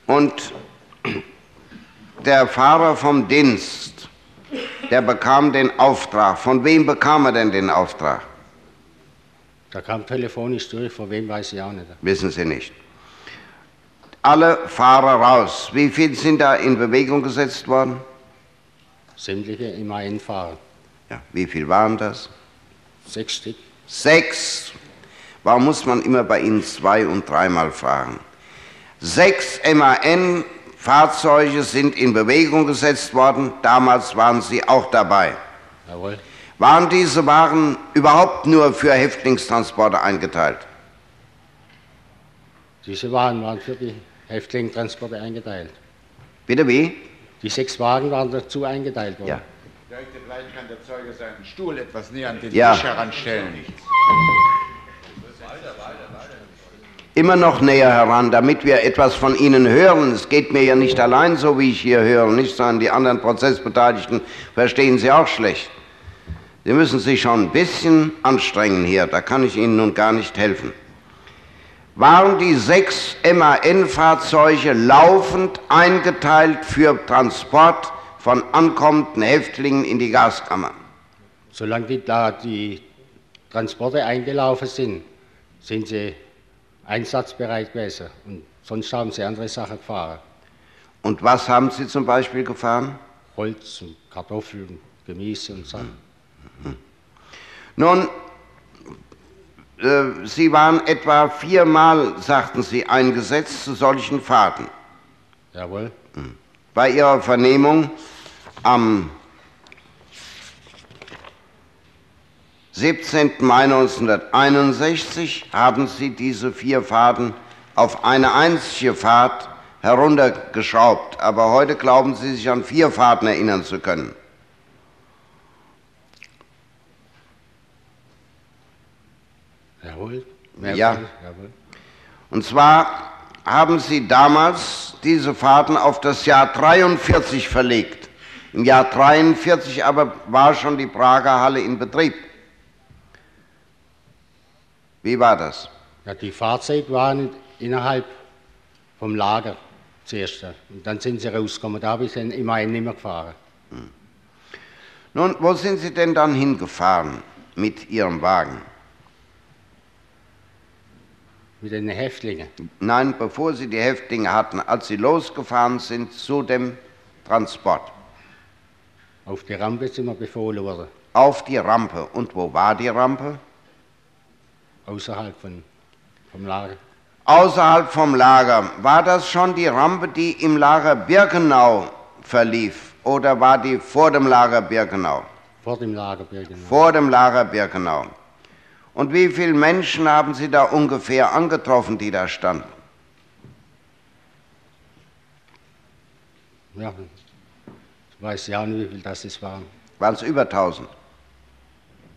Und der Fahrer vom Dienst, der bekam den Auftrag. Von wem bekam er denn den Auftrag? da kam telefonisch durch, von wem weiß ich auch nicht. Wissen Sie nicht. Alle Fahrer raus. Wie viele sind da in Bewegung gesetzt worden? Sämtliche immer einfahren. Ja, wie viel waren das? Sechs Stück. Sechs. Warum muss man immer bei Ihnen zwei- und dreimal fahren? Sechs MAN-Fahrzeuge sind in Bewegung gesetzt worden. Damals waren Sie auch dabei. Jawohl. Waren diese Waren überhaupt nur für Häftlingstransporte eingeteilt? Diese Wagen waren für die Häftlingtransporte eingeteilt. Bitte wie? Die sechs Wagen waren dazu eingeteilt worden. Ja. Vielleicht kann der Zeuge seinen Stuhl etwas näher an den Ja. Tisch heranstellen. Immer noch näher heran, damit wir etwas von Ihnen hören. Es geht mir ja nicht allein so, wie ich hier höre, nicht, sondern die anderen Prozessbeteiligten verstehen Sie auch schlecht. Sie müssen sich schon ein bisschen anstrengen hier, da kann ich Ihnen nun gar nicht helfen. Waren die sechs MAN-Fahrzeuge laufend eingeteilt für Transport von ankommenden Häftlingen in die Gaskammer? Solange die, da die Transporte eingelaufen sind, sind sie einsatzbereit gewesen. Und sonst haben sie andere Sachen gefahren. Und was haben Sie zum Beispiel gefahren? Holz und Kartoffeln, Gemüse und Sachen. Nun, äh, Sie waren etwa viermal, sagten Sie, eingesetzt zu solchen Fahrten. Jawohl. Bei Ihrer Vernehmung am 17. Mai 1961 haben Sie diese vier Fahrten auf eine einzige Fahrt heruntergeschraubt. Aber heute glauben Sie sich an vier Fahrten erinnern zu können. Jawohl. Ja. Und zwar haben Sie damals diese Fahrten auf das Jahr 43 verlegt. Im Jahr 43 aber war schon die Prager Halle in Betrieb. Wie war das? Ja, die Fahrzeit waren innerhalb vom Lager zuerst. Und dann sind sie rausgekommen. Da habe ich dann immerhin nicht mehr gefahren. Nun, wo sind Sie denn dann hingefahren mit Ihrem Wagen? Mit den Häftlingen. Nein, bevor Sie die Häftlinge hatten, als Sie losgefahren sind zu dem Transport. Auf die Rampe sind wir befohlen worden. Auf die Rampe. Und wo war die Rampe? Außerhalb von, vom Lager. Außerhalb vom Lager. War das schon die Rampe, die im Lager Birkenau verlief? Oder war die vor dem Lager Birkenau? Vor dem Lager Birkenau. Vor dem Lager Birkenau. Und wie viele Menschen haben Sie da ungefähr angetroffen, die da standen? Ja, weiß ja nicht, wie viel das es waren. Waren es über 1000?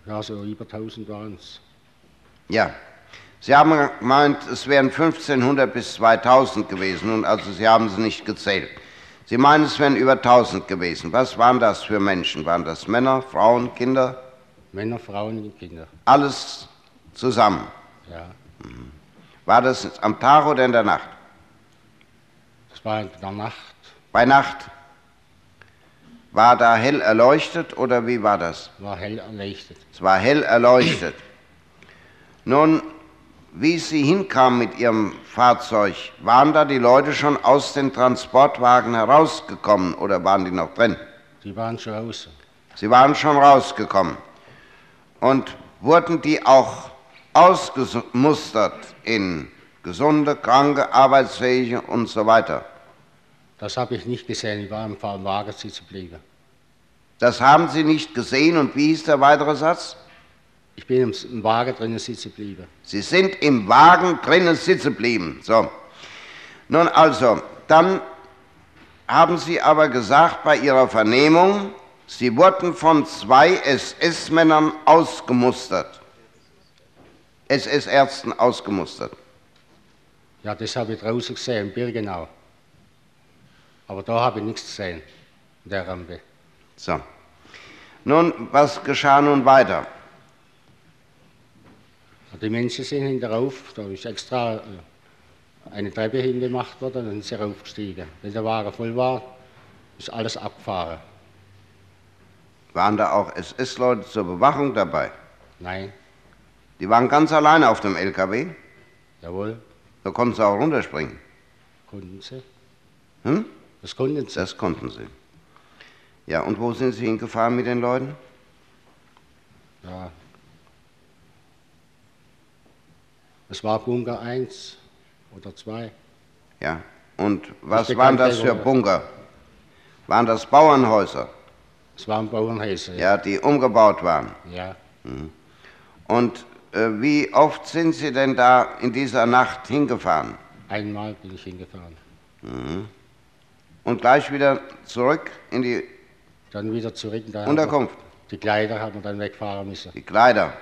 Ja, so über 1000 waren es. Ja. Sie haben gemeint, es wären 1500 bis 2000 gewesen, und also Sie haben sie nicht gezählt. Sie meinen, es wären über 1000 gewesen. Was waren das für Menschen? Waren das Männer, Frauen, Kinder? Männer, Frauen und Kinder. Alles zusammen. Ja. War das am Tag oder in der Nacht? Das war in der Nacht. Bei Nacht. War da hell erleuchtet oder wie war das? War hell erleuchtet. Es war hell erleuchtet. Nun, wie Sie hinkamen mit Ihrem Fahrzeug, waren da die Leute schon aus den Transportwagen herausgekommen oder waren die noch drin? Die waren schon raus. Sie waren schon rausgekommen. Und wurden die auch ausgemustert in gesunde, kranke, arbeitsfähige und so weiter? Das habe ich nicht gesehen. Ich war im Wagen sitzen geblieben. Das haben Sie nicht gesehen und wie hieß der weitere Satz? Ich bin im, Wagen drinnen sitzen geblieben. Sie sind im Wagen drinnen sitzen geblieben. So. Nun also, dann haben Sie aber gesagt bei Ihrer Vernehmung, Sie wurden von zwei SS-Männern ausgemustert. SS-Ärzten ausgemustert. Ja, das habe ich draußen gesehen, Birgenau. Aber da habe ich nichts gesehen, in der Rampe. So. Nun, was geschah nun weiter? Die Menschen sind hinterauf, da ist extra äh, eine Treppe hingemacht worden, dann sind sie raufgestiegen. Wenn der Wagen voll war, ist alles abgefahren. Waren da auch SS-Leute zur Bewachung dabei? Nein, Die waren ganz alleine auf dem LKW. jawohl, Da konnten sie auch runterspringen. konnten sie. Hm? Das konnten sie. Das konnten sie. Ja, und wo sind Sie hingefahren mit den Leuten? Ja. Es war Bunker 1 oder 2. Ja. Und was waren das für Bunker? Waren das Bauernhäuser? Es waren Bauernhäuser. Ja, die umgebaut waren. ja. Und äh, wie oft sind Sie denn da in dieser Nacht hingefahren? Einmal bin ich hingefahren. Und gleich wieder zurück in die Dann wieder zurück. Haben Unterkunft? Die Kleider haben wir dann wegfahren müssen. Die Kleider.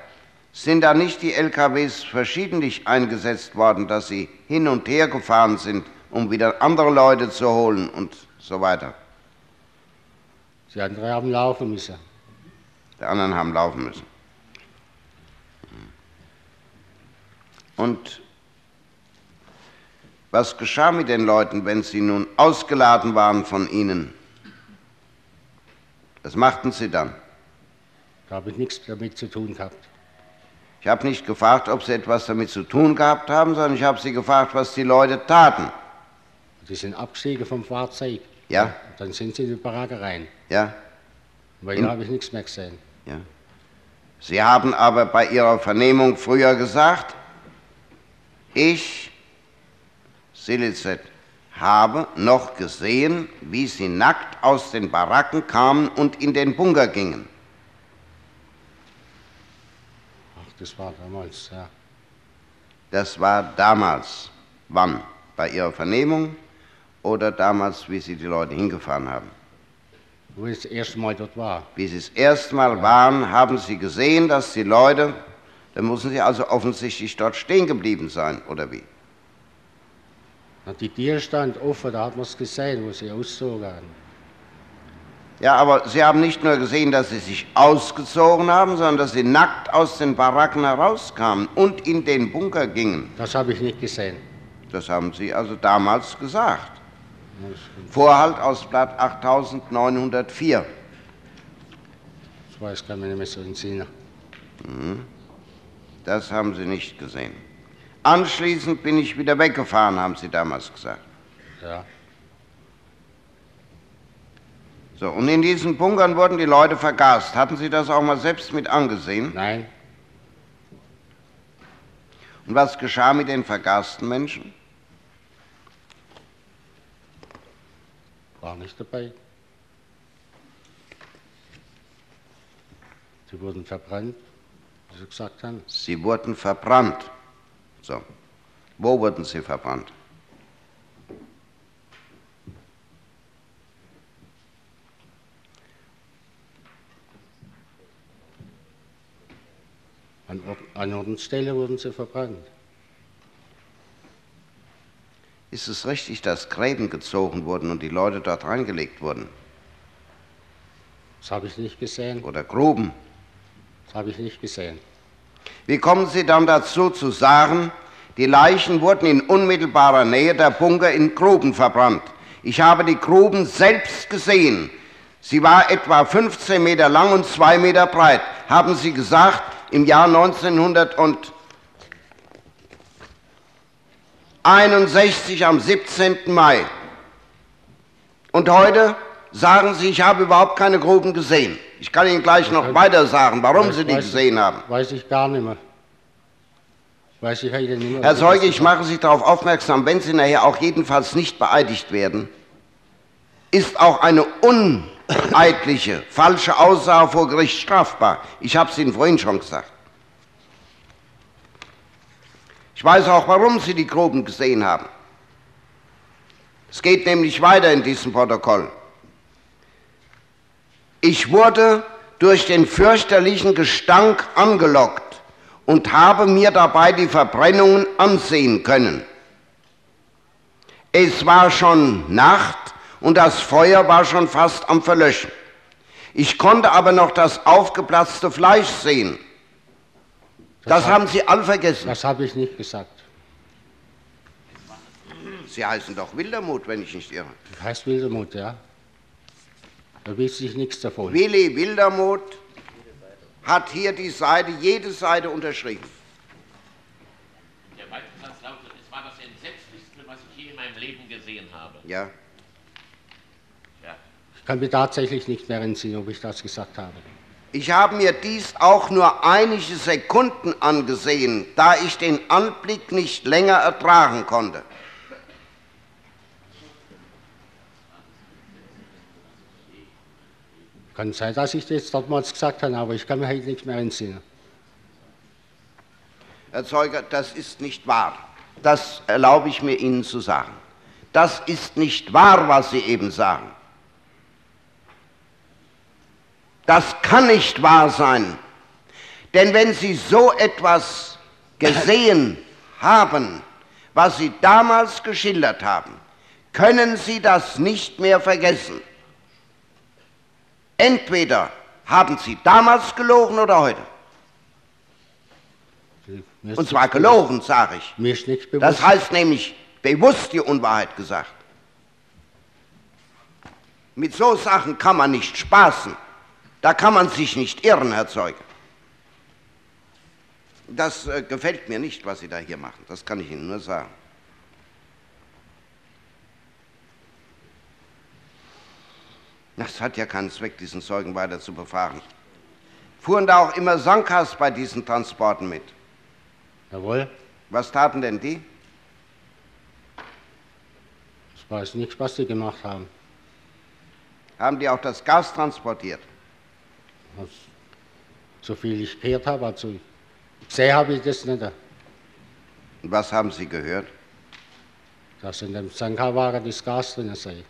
Sind da nicht die LKWs verschiedentlich eingesetzt worden, dass sie hin und her gefahren sind, um wieder andere Leute zu holen und so weiter? Die anderen haben laufen müssen. Die anderen haben laufen müssen. Und was geschah mit den Leuten, wenn sie nun ausgeladen waren von ihnen? Was machten sie dann? Da habe ich nichts damit zu tun gehabt. Ich habe nicht gefragt, ob sie etwas damit zu tun gehabt haben, sondern ich habe sie gefragt, was die Leute taten. Die sind abgestiegen vom Fahrzeug. Ja, Und dann sind sie in die Baracke rein. ja, Weil da habe ich nichts mehr gesehen. ja. Sie haben aber bei Ihrer Vernehmung früher gesagt, ich, Silizet, habe noch gesehen, wie sie nackt aus den Baracken kamen und in den Bunker gingen. Ach, das war damals, ja. Das war damals. Wann? Bei Ihrer Vernehmung oder damals, wie Sie die Leute hingefahren haben? Wo ich das erste Mal dort war. Wie Sie das erste Mal waren, haben Sie gesehen, dass die Leute, dann müssen Sie also offensichtlich dort stehen geblieben sein, oder wie? Die Tür stand offen, da hat man es gesehen, wo sie ausgezogen haben. Ja, aber Sie haben nicht nur gesehen, dass Sie sich ausgezogen haben, sondern dass Sie nackt aus den Baracken herauskamen und in den Bunker gingen. Das habe ich nicht gesehen. Das haben Sie also damals gesagt. Vorhalt aus Blatt 8904. das weiß ich gar nicht mehr so in Sinn. Das haben Sie nicht gesehen. Anschließend bin ich wieder weggefahren, haben Sie damals gesagt. Ja. So, und in diesen Bunkern wurden die Leute vergast. Hatten Sie das auch mal selbst mit angesehen? Nein, Und was geschah mit den vergasten Menschen? war nicht dabei. Sie wurden verbrannt, wie Sie gesagt haben. Sie wurden verbrannt. So. Wo wurden sie verbrannt? An, Ort, an Ort und Stelle wurden sie verbrannt. Ist es richtig, dass Gräben gezogen wurden und die Leute dort reingelegt wurden? Das habe ich nicht gesehen. Oder Gruben? Das habe ich nicht gesehen. Wie kommen Sie dann dazu zu sagen, die Leichen wurden in unmittelbarer Nähe der Bunker in Gruben verbrannt? Ich habe die Gruben selbst gesehen. Sie war etwa 15 Meter lang und 2 Meter breit. Haben Sie gesagt, im Jahr 1961 am 17. Mai. Und heute sagen Sie, ich habe überhaupt keine Gruben gesehen. Ich kann Ihnen gleich noch weiter sagen, warum Weiß- Sie die weiß- gesehen haben. Weiß ich gar nicht mehr. Weiß ich nicht mehr. Herr Zeuge, ich mache Sie darauf aufmerksam, wenn Sie nachher auch jedenfalls nicht beeidigt werden, ist auch eine uneidliche, falsche Aussage vor Gericht strafbar. Ich habe es Ihnen vorhin schon gesagt. Ich weiß auch, warum Sie die Gruben gesehen haben. Es geht nämlich weiter in diesem Protokoll. Ich wurde durch den fürchterlichen Gestank angelockt und habe mir dabei die Verbrennungen ansehen können. Es war schon Nacht und das Feuer war schon fast am Verlöschen. Ich konnte aber noch das aufgeplatzte Fleisch sehen. Das haben Sie all vergessen. Das habe ich nicht gesagt. Sie heißen doch Wildermuth, wenn ich nicht irre. Das heißt Wildermuth, ja. Da weiß ich nichts davon. Willi Wildermuth hat hier die Seite, jede Seite unterschrieben. Der zweite Satz lautet, es war das Entsetzlichste, was ich je in meinem Leben gesehen habe. Ja. Ja. Ich kann mir tatsächlich nicht mehr entsinnen, ob ich das gesagt habe. Ich habe mir dies auch nur einige Sekunden angesehen, da ich den Anblick nicht länger ertragen konnte. Kann sein, dass ich das damals gesagt habe, aber ich kann mir heute nicht mehr entsinnen. Herr Zeuge, das ist nicht wahr. Das erlaube ich mir Ihnen zu sagen. Das ist nicht wahr, was Sie eben sagen. Das kann nicht wahr sein. Denn wenn Sie so etwas gesehen haben, was Sie damals geschildert haben, können Sie das nicht mehr vergessen. Entweder haben Sie damals gelogen oder heute. Und zwar nichts gelogen, sage ich. Mir ist nicht bewusst. Das heißt nämlich bewusst die Unwahrheit gesagt. Mit so Sachen kann man nicht spaßen. Da kann man sich nicht irren, Herr Zeuge. Das äh, gefällt mir nicht, was Sie da hier machen. Das kann ich Ihnen nur sagen. Das hat ja keinen Zweck, diesen Zeugen weiter zu befahren. Fuhren da auch immer Sankas bei diesen Transporten mit? Jawohl. Was taten denn die? Ich weiß nicht, was sie gemacht haben. Haben die auch das Gas transportiert? Das, so viel ich gehört habe, also gesehen habe ich das nicht. Und was haben Sie gehört? Dass in dem Sanka-Wagen das Gas drin sei.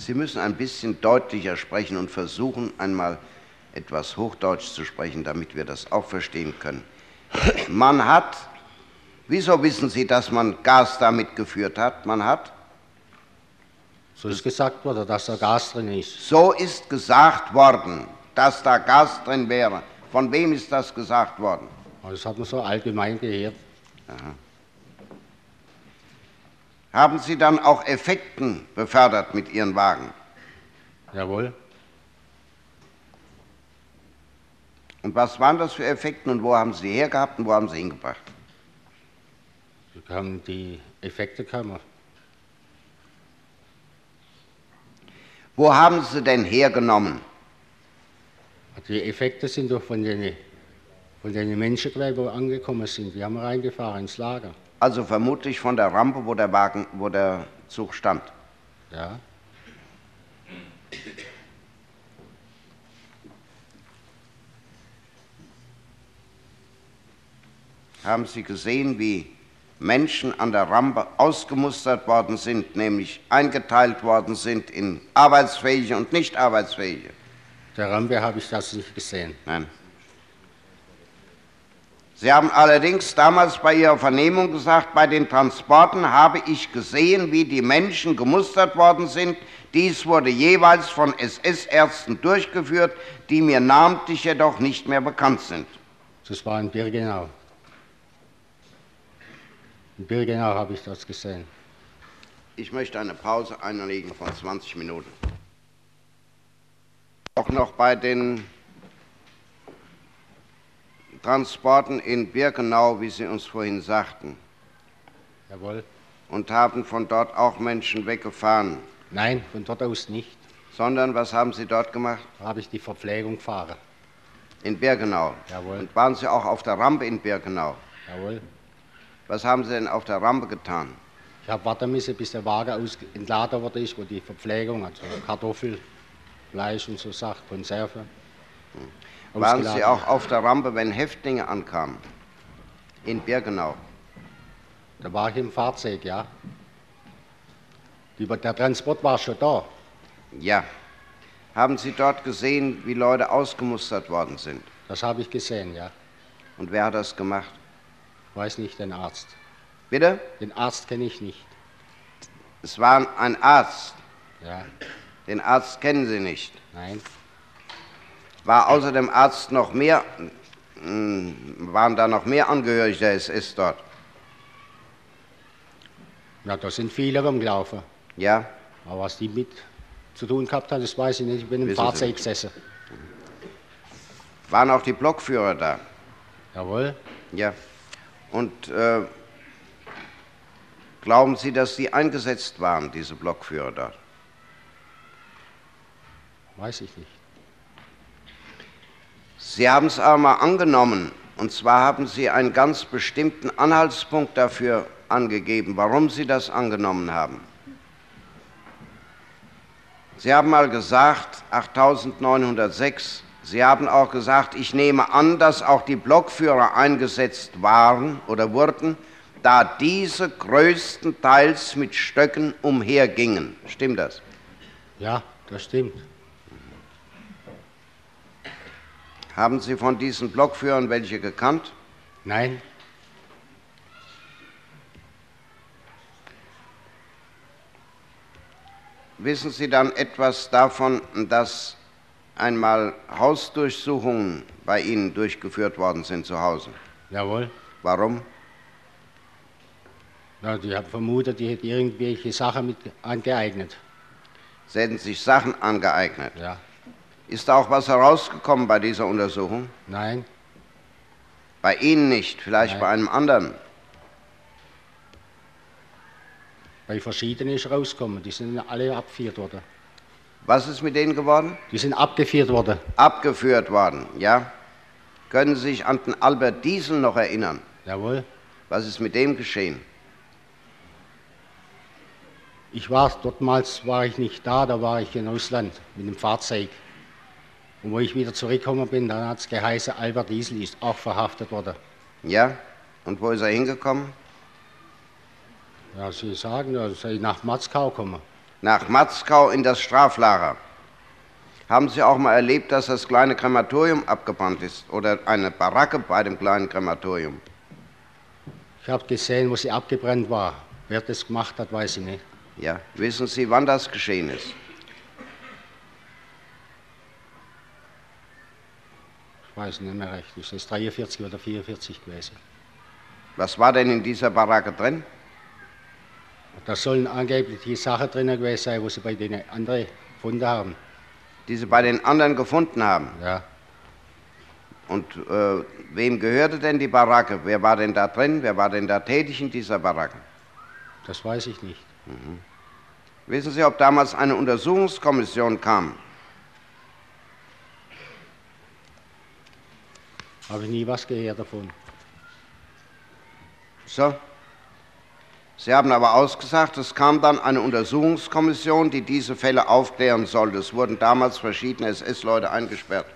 Sie müssen ein bisschen deutlicher sprechen und versuchen, einmal etwas Hochdeutsch zu sprechen, damit wir das auch verstehen können. Man hat, wieso wissen Sie, dass man Gas damit geführt hat? Man hat, So ist gesagt worden, dass da Gas drin ist. so ist gesagt worden, dass da Gas drin wäre. Von wem ist das gesagt worden? Das hat man so allgemein gehört. Haben Sie dann auch Effekten befördert mit Ihren Wagen? Jawohl. Und was waren das für Effekten und wo haben Sie die hergehabt und wo haben Sie hingebracht? Wir haben die Effekte. Wo haben Sie denn hergenommen? Die Effekte sind doch von den, von den Menschen, die angekommen sind. Die haben reingefahren ins Lager. Also vermutlich von der Rampe, wo der Wagen, wo der Zug stand. Ja. Haben Sie gesehen, wie Menschen an der Rampe ausgemustert worden sind, nämlich eingeteilt worden sind in arbeitsfähige und nicht arbeitsfähige? Der Rampe habe ich das nicht gesehen. Nein. Sie haben allerdings damals bei Ihrer Vernehmung gesagt, bei den Transporten habe ich gesehen, wie die Menschen gemustert worden sind. Dies wurde jeweils von SS-Ärzten durchgeführt, die mir namentlich jedoch nicht mehr bekannt sind. Das war in Birkenau. In Birkenau habe ich das gesehen. Ich möchte eine Pause einlegen von 20 Minuten. Auch noch bei den Transporten in Birkenau, wie Sie uns vorhin sagten. Jawohl. Und haben von dort auch Menschen weggefahren. Nein, von dort aus nicht. Sondern was haben Sie dort gemacht? Da habe ich die Verpflegung gefahren. In Birkenau. Jawohl. Und waren Sie auch auf der Rampe in Birkenau? Jawohl. Was haben Sie denn auf der Rampe getan? Ich habe warten müssen, bis der Wagen entladen wurde, wo die Verpflegung, also Kartoffel, Fleisch und so Sachen, Konserve. Hm. Waren Sie auch auf der Rampe, wenn Häftlinge ankamen? In Birkenau. Da war ich im Fahrzeug, ja. Der Transport war schon da. Ja. Haben Sie dort gesehen, wie Leute ausgemustert worden sind? Das habe ich gesehen, ja. Und wer hat das gemacht? Weiß nicht, den Arzt. Bitte? Den Arzt kenne ich nicht. Es war ein Arzt. Ja, Den Arzt kennen Sie nicht. nein. War außer dem Arzt noch mehr, mh, waren da noch mehr Angehörige der SS dort? Ja, da sind viele rumgelaufen. Ja? Aber was die mit zu tun gehabt haben, das weiß ich nicht. Ich bin im Wissen Fahrzeug gesessen. Waren auch die Blockführer da? Jawohl. Ja. Und äh, glauben Sie, dass die eingesetzt waren, diese Blockführer dort? Weiß ich nicht. Sie haben es aber mal angenommen. Und zwar haben Sie einen ganz bestimmten Anhaltspunkt dafür angegeben, warum Sie das angenommen haben. Sie haben mal gesagt, 8906, Sie haben auch gesagt, ich nehme an, dass auch die Blockführer eingesetzt waren oder wurden, da diese größtenteils mit Stöcken umhergingen. Stimmt das? Ja, das stimmt. Haben Sie von diesen Blockführern welche gekannt? Nein, Wissen Sie dann etwas davon, dass einmal Hausdurchsuchungen bei Ihnen durchgeführt worden sind zu Hause? jawohl. Warum? Ja, die haben vermutet, die hätten irgendwelche Sachen mit angeeignet. Sie hätten sich Sachen angeeignet. Ja, Ist da auch was herausgekommen bei dieser Untersuchung? nein, Bei Ihnen nicht, vielleicht Nein. bei einem anderen. bei verschiedenen ist rausgekommen. Die sind alle abgeführt worden. Was ist mit denen geworden? Die sind abgeführt worden. Abgeführt worden, ja? Können Sie sich an den Albert Diesel noch erinnern? Jawohl. Was ist mit dem geschehen? Ich war dortmals war ich nicht da, da war ich in Russland mit dem Fahrzeug. Und wo ich wieder zurückgekommen bin, dann hat es geheißen, Albert Diesel ist auch verhaftet worden. Ja? Und wo ist er hingekommen? Ja, Sie sagen, er sei nach Matzkau gekommen. Nach Matzkau in das Straflager. Haben Sie auch mal erlebt, dass das kleine Krematorium abgebrannt ist? Oder eine Baracke bei dem kleinen Krematorium? Ich habe gesehen, wo sie abgebrannt war. Wer das gemacht hat, weiß ich nicht. Ja. Wissen Sie, wann das geschehen ist? Weiß nicht mehr recht. Ist das 43 oder 44 gewesen? Was war denn in dieser Baracke drin? Da sollen angeblich die Sachen drin gewesen sein, wo sie bei den anderen gefunden haben. Die Sie bei den anderen gefunden haben. Ja, Und äh, wem gehörte denn die Baracke? Wer war denn da drin? Wer war denn da tätig in dieser Baracke? das weiß ich nicht. Wissen Sie, ob damals eine Untersuchungskommission kam? Habe ich nie was gehört davon. So. Sie haben aber ausgesagt, es kam dann eine Untersuchungskommission, die diese Fälle aufklären sollte. Es wurden damals verschiedene SS-Leute eingesperrt.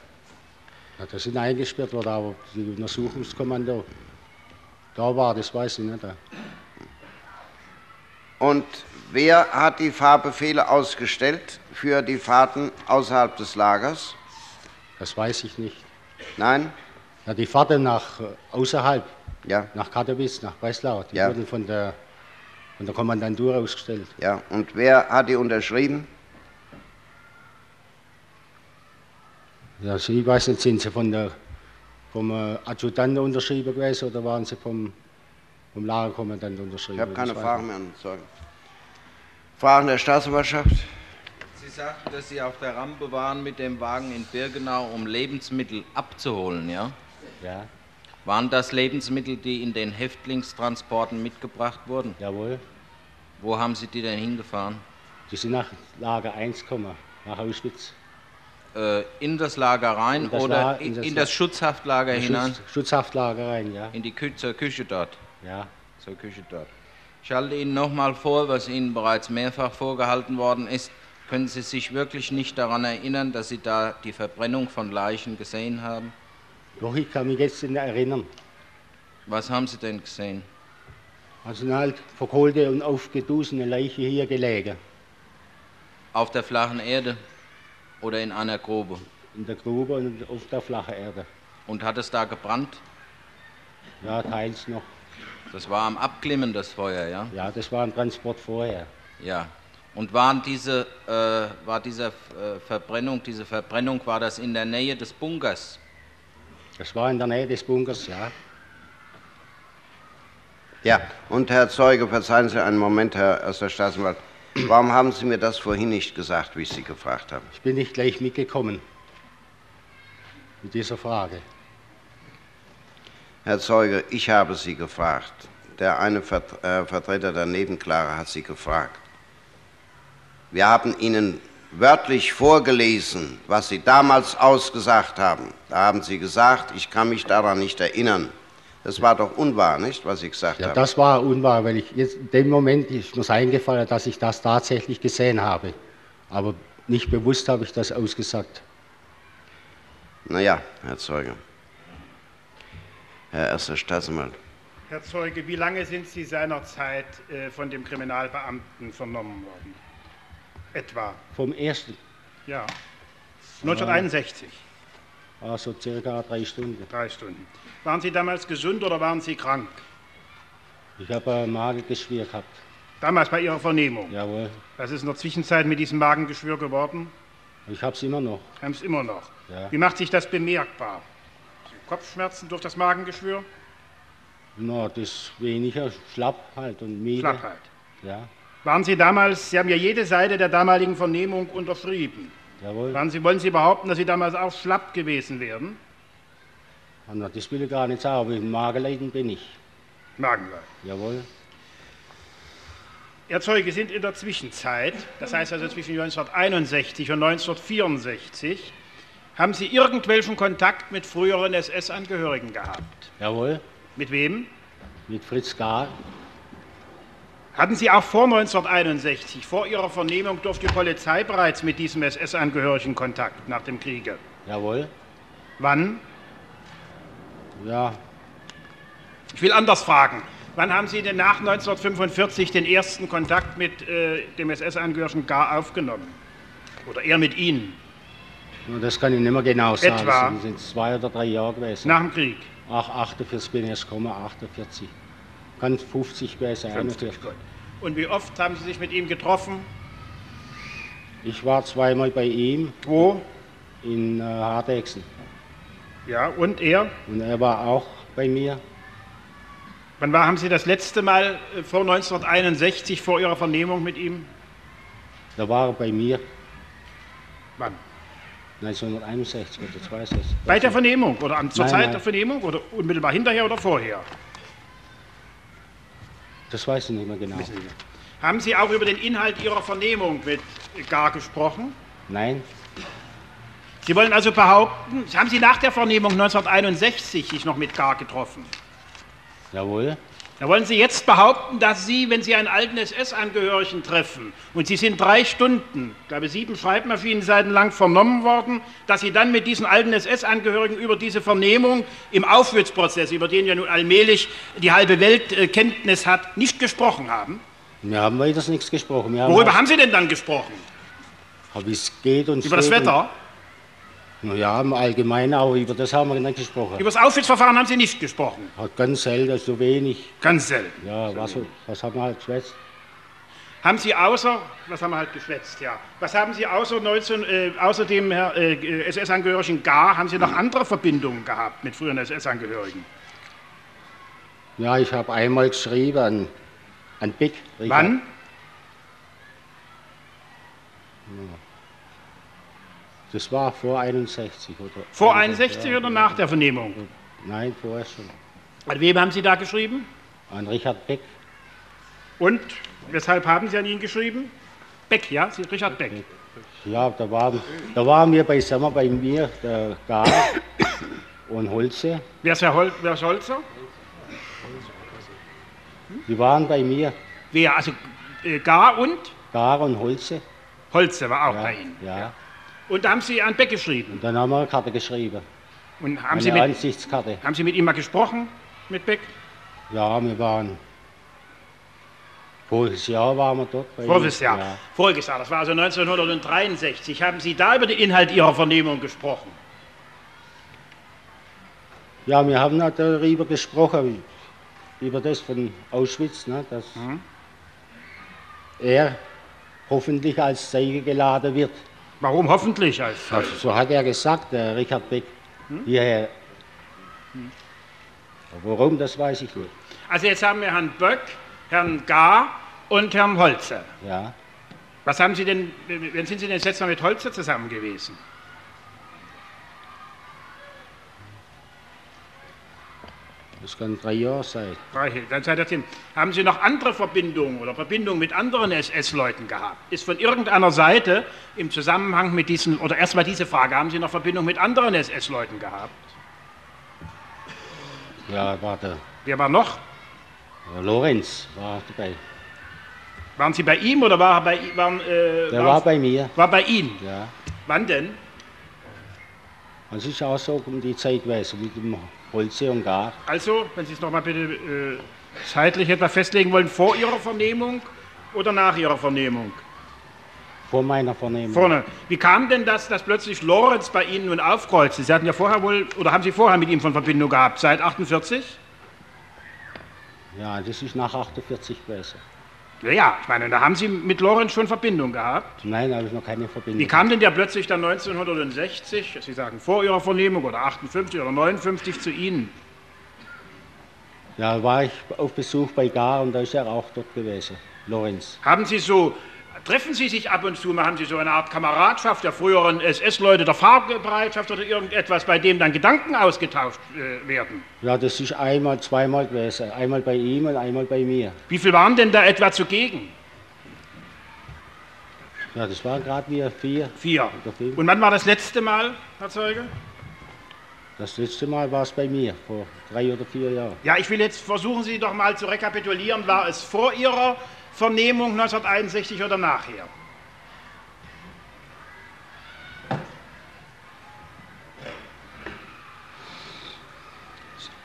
Ja, das sind eingesperrt worden, aber die Untersuchungskommando da war, das weiß ich nicht. Und wer hat die Fahrbefehle ausgestellt für die Fahrten außerhalb des Lagers? Das weiß ich nicht. Nein? Ja, die Fahrten nach äh, außerhalb, Ja, nach Katowice, nach Breslau, die Ja. wurden von der, von der Kommandantur ausgestellt. ja. Und wer hat die unterschrieben? Ja, Sie, ich weiß nicht, sind Sie von der, vom äh, Adjutanten unterschrieben gewesen oder waren Sie vom, vom Lagerkommandant unterschrieben? Ich habe keine Fragen mehr an Zeugen. Fragen der Staatsanwaltschaft? Sie sagten, dass Sie auf der Rampe waren mit dem Wagen in Birkenau, um Lebensmittel abzuholen, ja? Ja, Waren das Lebensmittel, die in den Häftlingstransporten mitgebracht wurden? jawohl. Wo haben Sie die denn hingefahren? Die sind nach Lager 1 gekommen, nach Auschwitz. Äh, in das Lager rein In das oder La- in, in das in das Schutzhaftlager hinein? Schutz, Schutzhaftlager rein, ja. In die Kü zur Küche dort? Ja, Zur Küche dort. Ich halte Ihnen nochmal vor, was Ihnen bereits mehrfach vorgehalten worden ist. Können Sie sich wirklich nicht daran erinnern, dass Sie da die Verbrennung von Leichen gesehen haben? Doch ich kann mich jetzt nicht erinnern. Was haben Sie denn gesehen? Also halt verkohlte und aufgedusene Leiche hier gelegen. Auf der flachen Erde oder in einer Grube? In der Grube und auf der flachen Erde. Und hat es da gebrannt? Ja, teils noch. Das war am Abklimmen, das Feuer, ja? Ja, das war ein Transport vorher. Ja. Und waren diese, äh, war diese äh, Verbrennung, diese Verbrennung, war das in der Nähe des Bunkers? Das war in der Nähe des Bunkers, ja. Ja, und Herr Zeuge, verzeihen Sie einen Moment, Herr Erster Staatsanwalt. Warum haben Sie mir das vorhin nicht gesagt, wie ich Sie gefragt habe? Ich bin nicht gleich mitgekommen mit dieser Frage. Herr Zeuge, ich habe Sie gefragt. Der eine äh, Vertreter der Nebenklage hat Sie gefragt. Wir haben Ihnen wörtlich vorgelesen, was Sie damals ausgesagt haben. Da haben Sie gesagt, ich kann mich daran nicht erinnern. Das war doch unwahr, nicht, was Sie gesagt Ja, haben? das war unwahr, weil ich jetzt in dem Moment ist mir eingefallen, dass ich das tatsächlich gesehen habe. Aber nicht bewusst habe ich das ausgesagt. Naja, Herr Zeuge. Herr Erster Staatsanwalt. Herr Zeuge, wie lange sind Sie seinerzeit äh, von dem Kriminalbeamten vernommen worden? Etwa. Vom ersten Ja. 1961, war so circa drei Stunden. drei Stunden. Waren Sie damals gesund oder waren Sie krank? Ich habe ein Magengeschwür gehabt. Damals bei Ihrer Vernehmung. Jawohl. Was ist in der Zwischenzeit mit diesem Magengeschwür geworden? Ich habe es immer noch. Haben es immer noch. Ja. Wie macht sich das bemerkbar? Kopfschmerzen durch das Magengeschwür? Na, das weniger schlapp halt und müde. Schlappheit. Ja, Waren Sie damals, Sie haben ja jede Seite der damaligen Vernehmung unterschrieben. jawohl. Waren Sie, wollen Sie behaupten, dass Sie damals auch schlapp gewesen wären? Na, das will ich gar nicht sagen, aber Magenleiden bin ich. Magenleid. Jawohl. Herr Zeuge, sind in der Zwischenzeit, das heißt also zwischen 1961 und 1964, haben Sie irgendwelchen Kontakt mit früheren SS-Angehörigen gehabt? Jawohl. Mit wem? Mit Fritz Gahl. Hatten Sie auch vor 1961, vor Ihrer Vernehmung, durfte die Polizei bereits mit diesem SS-Angehörigen Kontakt nach dem Kriege? Jawohl. Wann? Ja, Ich will anders fragen. Wann haben Sie denn nach 1945 den ersten Kontakt mit äh, dem SS-Angehörigen gar aufgenommen? Oder er mit Ihnen? das kann ich nicht mehr genau sagen. Etwa? Es sind zwei oder drei Jahre gewesen. Nach dem Krieg? Ach, 48 bin ich erst gekommen, 48. Kann 50 gewesen, 41. Gut. Und wie oft haben Sie sich mit ihm getroffen? Ich war zweimal bei ihm Wo? in äh, Hardexen. Ja, und er? Und er war auch bei mir. Wann war, haben Sie das letzte Mal äh, vor 1961 vor Ihrer Vernehmung mit ihm? Da war er bei mir Wann? 1961 oder 62. Bei der Vernehmung oder an, zur Nein, Zeit nein. der Vernehmung oder unmittelbar hinterher oder vorher? Das weiß ich nicht mehr genau. Haben Sie auch über den Inhalt Ihrer Vernehmung mit Gar gesprochen? Nein, Sie wollen also behaupten, haben Sie nach der Vernehmung 1961 sich noch mit Gar getroffen? jawohl. Da wollen Sie jetzt behaupten, dass Sie, wenn Sie einen alten SS-Angehörigen treffen und Sie sind drei Stunden, ich glaube sieben Schreibmaschinenseiten lang vernommen worden, dass Sie dann mit diesen alten SS-Angehörigen über diese Vernehmung im Aufwärtsprozess, über den ja nun allmählich die halbe Welt äh, Kenntnis hat, nicht gesprochen haben? Wir haben weiter nichts gesprochen. Wir Worüber haben, haben Sie denn dann gesprochen? wie es geht und Über das Wetter? Ja, im Allgemeinen, aber über das haben wir nicht gesprochen. Über das Aufsichtsverfahren haben Sie nicht gesprochen. Hat ganz selten, so wenig. Ganz selten. Ja, was, was haben wir halt geschwätzt? Haben Sie außer, was haben wir halt geschwätzt, ja. Was haben Sie außer, 19, äh, außer dem äh, SS-Angehörigen Gar, haben Sie noch andere Verbindungen gehabt mit früheren SS-Angehörigen? Ja, ich habe einmal geschrieben an, an Bick. Wann? Das war vor 61 oder? Vor 61 ja, oder nach der Vernehmung? Nein, vorher schon. An wem haben Sie da geschrieben? An Richard Beck. Und weshalb haben Sie an ihn geschrieben? Beck, ja? Sie, Richard Beck. Ja, da waren, da waren wir beisammen bei mir, der Gar und Holze. Wer ist, Herr Hol wer ist Holzer? Die waren bei mir. Wer? Also äh, Gar und? Gar und Holze. Holze war auch ja, bei Ihnen. Ja. Und da haben Sie an Beck geschrieben? Und dann haben wir eine Karte geschrieben. Und haben eine Sie mit, Ansichtskarte. Haben Sie mit ihm mal gesprochen, mit Beck? Ja, wir waren. Voriges Jahr waren wir dort. Voriges Jahr. Ja. Voriges Jahr, das war also 1963. Haben Sie da über den Inhalt Ihrer Vernehmung gesprochen? Ja, wir haben halt darüber gesprochen, über das von Auschwitz, ne, dass mhm. er hoffentlich als Zeuge geladen wird. Warum hoffentlich als Zeuge? Also, so hat er gesagt, der Richard Beck. Hm? Hierher. Hm. Warum, das weiß ich nicht. Also jetzt haben wir Herrn Böck, Herrn Gar und Herrn Holzer. Ja. Was haben Sie denn, wann sind Sie denn das letzte Mal mit Holzer zusammen gewesen? Das kann drei Jahre sein. Drei, dann seid ihr zehn. Haben Sie noch andere Verbindungen oder Verbindungen mit anderen SS-Leuten gehabt? Ist von irgendeiner Seite im Zusammenhang mit diesen, oder erstmal diese Frage, haben Sie noch Verbindung mit anderen SS-Leuten gehabt? Ja, warte. Wer war noch? Ja, Lorenz war dabei. Waren Sie bei ihm oder war er bei waren, äh, Der war bei mir. War bei Ihnen? Ja. Wann denn? Das ist auch so um die Zeit gewesen, mit dem Holze und Gar. Also, wenn Sie es nochmal bitte äh, zeitlich etwa festlegen wollen, vor Ihrer Vernehmung oder nach Ihrer Vernehmung? Vor meiner Vernehmung. Vorne. Wie kam denn das, dass plötzlich Lorenz bei Ihnen nun aufkreuzte? Sie hatten ja vorher wohl, oder haben Sie vorher mit ihm von Verbindung gehabt, seit 48? Ja, das ist nach 48 gewesen. Ja, ich meine, da haben Sie mit Lorenz schon Verbindung gehabt? Nein, da habe ich noch keine Verbindung. Wie kam denn der plötzlich dann 1960, Sie sagen vor Ihrer Vernehmung oder 58 oder 59 zu Ihnen? Ja, war ich auf Besuch bei Gar und da ist er auch dort gewesen, Lorenz. Haben Sie so treffen Sie sich ab und zu mal, haben Sie so eine Art Kameradschaft der früheren SS-Leute, der Fahrbereitschaft oder irgendetwas, bei dem dann Gedanken ausgetauscht äh, werden? Ja, das ist einmal, zweimal gewesen. Einmal bei ihm und einmal bei mir. Wie viel waren denn da etwa zugegen? Ja, das waren gerade wir vier. Vier. Und wann war das letzte Mal, Herr Zeuge? Das letzte Mal war es bei mir, vor drei oder vier Jahren. Ja, ich will jetzt versuchen, Sie doch mal zu rekapitulieren. War es vor Ihrer Vernehmung 1961 oder nachher?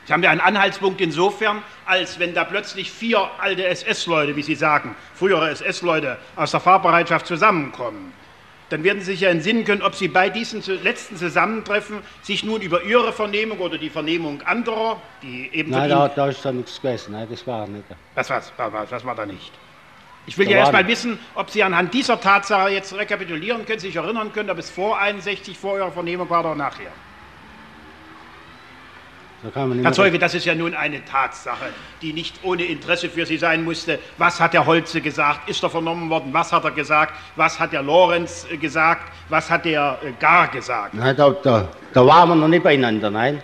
Sie haben ja einen Anhaltspunkt insofern, als wenn da plötzlich vier alte SS-Leute, wie Sie sagen, frühere SS-Leute aus der Fahrbereitschaft zusammenkommen. Dann werden Sie sich ja entsinnen können, ob Sie bei diesem letzten Zusammentreffen sich nun über Ihre Vernehmung oder die Vernehmung anderer, die eben. Nein, da, da ist da nichts gewesen. Nein, das war nicht. Was, was, was, was war da nicht? Ich will ja erst mal wissen, ob Sie anhand dieser Tatsache jetzt rekapitulieren können, sich erinnern können, ob es vor 61, vor Ihrer Vernehmung war oder nachher. Herr Zeuge, das ist ja nun eine Tatsache, die nicht ohne Interesse für Sie sein musste. Was hat der Holze gesagt? Ist er vernommen worden? Was hat er gesagt? Was hat der Lorenz äh, gesagt? Was hat der äh, Gar gesagt? Nein, da, da, da waren wir noch nicht beieinander, nein.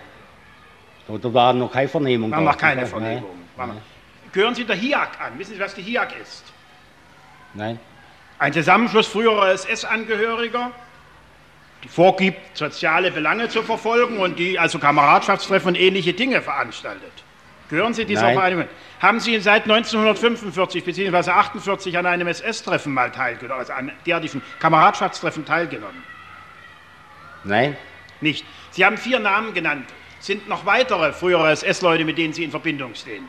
Da, da war noch keine Vernehmung. War noch keine Vernehmung. Nein. Gehören Sie der HIAG an? Wissen Sie, was die HIAG ist? Nein. Ein Zusammenschluss früherer SS-Angehöriger, die vorgibt, soziale Belange zu verfolgen und die also Kameradschaftstreffen und ähnliche Dinge veranstaltet. Gehören Sie dieser Vereinigung? Haben Sie seit 1945 bzw. 1948 an einem SS-Treffen mal teilgenommen, also an derartigen Kameradschaftstreffen teilgenommen? Nein. Nicht. Sie haben vier Namen genannt. Sind noch weitere frühere SS-Leute, mit denen Sie in Verbindung stehen?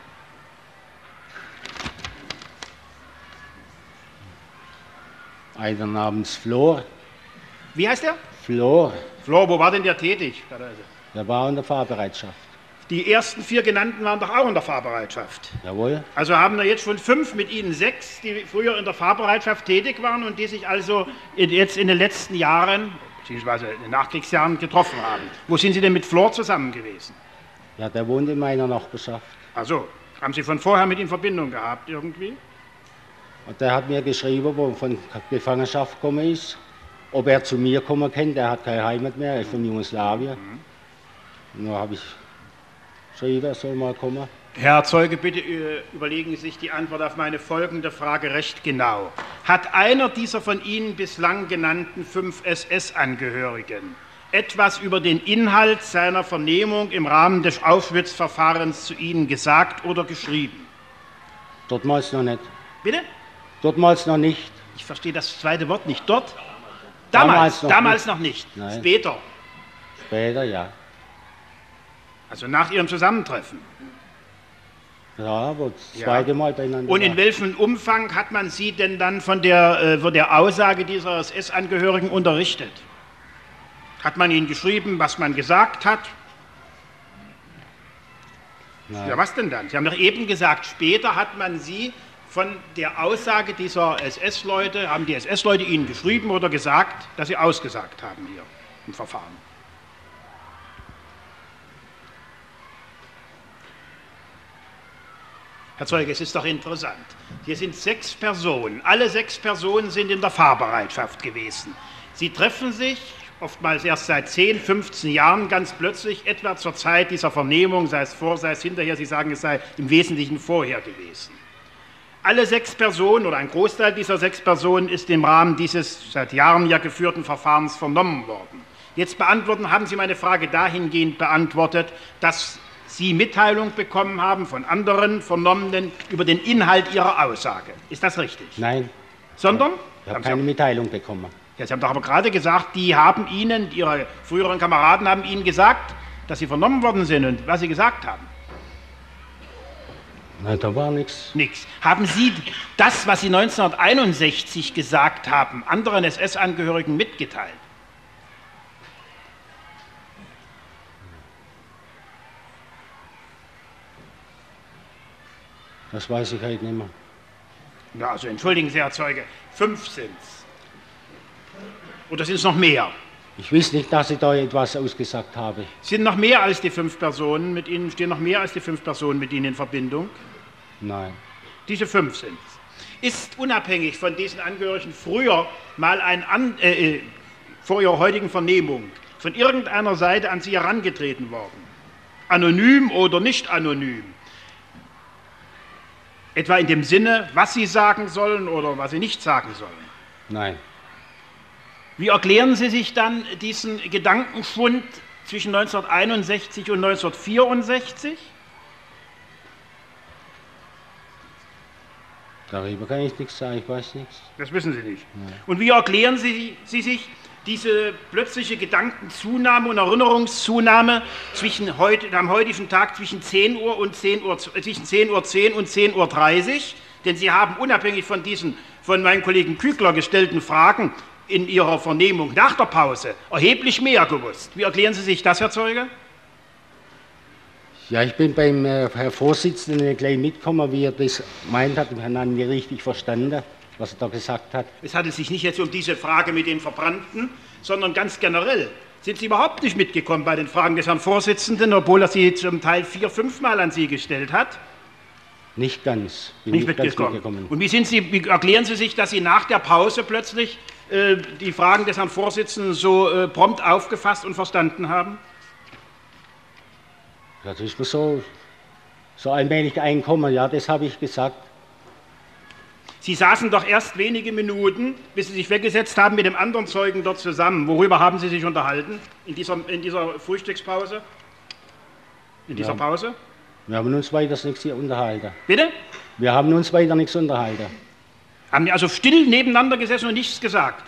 Einer namens Flor. Wie heißt er? Flor, Flor, wo war denn der tätig? der war in der Fahrbereitschaft. Die ersten vier genannten waren doch auch in der Fahrbereitschaft. Jawohl. Also haben wir jetzt schon fünf, mit Ihnen sechs, die früher in der Fahrbereitschaft tätig waren und die sich also jetzt in den letzten Jahren, beziehungsweise in den Nachkriegsjahren getroffen haben. Wo sind Sie denn mit Flor zusammen gewesen? Ja, der wohnt in meiner Nachbarschaft. Also, haben Sie von vorher mit ihm Verbindung gehabt irgendwie? Und der hat mir geschrieben, wo er von Gefangenschaft gekommen ist, ob er zu mir kommen kann. Der hat keine Heimat mehr, er ist von Jugoslawien. Und da habe ich geschrieben, er soll mal kommen. Herr Zeuge, bitte äh, überlegen Sie sich die Antwort auf meine folgende Frage recht genau. Hat einer dieser von Ihnen bislang genannten fünf SS-Angehörigen etwas über den Inhalt seiner Vernehmung im Rahmen des Auschwitz-Verfahrens zu Ihnen gesagt oder geschrieben? Dortmals noch nicht. Bitte? Dortmals noch nicht. Ich verstehe das zweite Wort nicht. Dort? Damals, Damals noch damals nicht. noch nicht. Nein. Später, Später, ja. also nach Ihrem Zusammentreffen. Ja, wo das Ja. zweite Mal beieinander Und in welchem Umfang hat man Sie denn dann von der, äh, von der Aussage dieser SS-Angehörigen unterrichtet? Hat man Ihnen geschrieben, was man gesagt hat? Nein. Ja, was denn dann? Sie haben doch eben gesagt, später hat man Sie von der Aussage dieser SS-Leute, haben die SS-Leute Ihnen geschrieben oder gesagt, dass Sie ausgesagt haben hier im Verfahren? Herr Zeuge, es ist doch interessant. Hier sind sechs Personen. Alle sechs Personen sind in der Fahrbereitschaft gewesen. Sie treffen sich oftmals erst seit 10, 15 Jahren ganz plötzlich, etwa zur Zeit dieser Vernehmung, sei es vor, sei es hinterher. Sie sagen, es sei im Wesentlichen vorher gewesen. Alle sechs Personen oder ein Großteil dieser sechs Personen ist im Rahmen dieses seit Jahren ja geführten Verfahrens vernommen worden. Jetzt beantworten, haben Sie meine Frage dahingehend beantwortet, dass Sie Mitteilung bekommen haben von anderen Vernommenen über den Inhalt Ihrer Aussage. Ist das richtig? Nein, Sondern? ich habe keine Mitteilung bekommen. ja, Sie haben doch aber gerade gesagt, die haben Ihnen, Ihre früheren Kameraden haben Ihnen gesagt, dass Sie vernommen worden sind und was Sie gesagt haben. Nein, da war nichts. Nichts. Haben Sie das, was Sie 1961 gesagt haben, anderen SS-Angehörigen mitgeteilt? Das weiß ich halt nicht mehr. Ja, also entschuldigen Sie, Herr Zeuge, fünf sind's. Oder sind es noch mehr? Ich weiß nicht, dass ich da etwas ausgesagt habe. Sind noch mehr als die fünf Personen mit Ihnen, stehen noch mehr als die fünf Personen mit Ihnen in Verbindung? Nein. Diese fünf sind Ist unabhängig von diesen Angehörigen früher mal ein an, äh, äh, vor ihrer heutigen Vernehmung von irgendeiner Seite an Sie herangetreten worden? Anonym oder nicht anonym? Etwa in dem Sinne, was Sie sagen sollen oder was Sie nicht sagen sollen? Nein. Wie erklären Sie sich dann diesen Gedankenschwund zwischen 1961 und 1964? Darüber kann ich nichts sagen, ich weiß nichts. Das wissen Sie nicht. Und wie erklären Sie, Sie sich diese plötzliche Gedankenzunahme und Erinnerungszunahme zwischen heute, am heutigen Tag zwischen 10 Uhr und 10 Uhr, äh, zwischen 10 Uhr 10 und 10 Uhr 30? Denn Sie haben unabhängig von diesen von meinem Kollegen Kügler gestellten Fragen in Ihrer Vernehmung nach der Pause erheblich mehr gewusst. Wie erklären Sie sich das, Herr Zeuge? Ja, ich bin beim äh, Herr Vorsitzenden gleich mitgekommen, wie er das meint hat. Ich habe nicht richtig verstanden, was er da gesagt hat. Es handelt sich nicht jetzt um diese Frage mit den Verbrannten, sondern ganz generell. Sind Sie überhaupt nicht mitgekommen bei den Fragen des Herrn Vorsitzenden, obwohl er sie zum Teil vier, fünfmal an Sie gestellt hat? Nicht ganz. Bin Nicht ganz mitgekommen. mitgekommen. Und wie, sind Sie, wie erklären Sie sich, dass Sie nach der Pause plötzlich die Fragen des Herrn Vorsitzenden so äh, prompt aufgefasst und verstanden haben? Das ist mir so, so allmählich einkommen, ja, das habe ich gesagt. Sie saßen doch erst wenige Minuten, bis Sie sich weggesetzt haben mit dem anderen Zeugen dort zusammen. Worüber haben Sie sich unterhalten in dieser, in dieser Frühstückspause? In dieser Ja. Pause? Wir haben uns weiter nichts hier unterhalten. Bitte? Wir haben uns weiter nichts unterhalten. Haben die also still nebeneinander gesessen und nichts gesagt?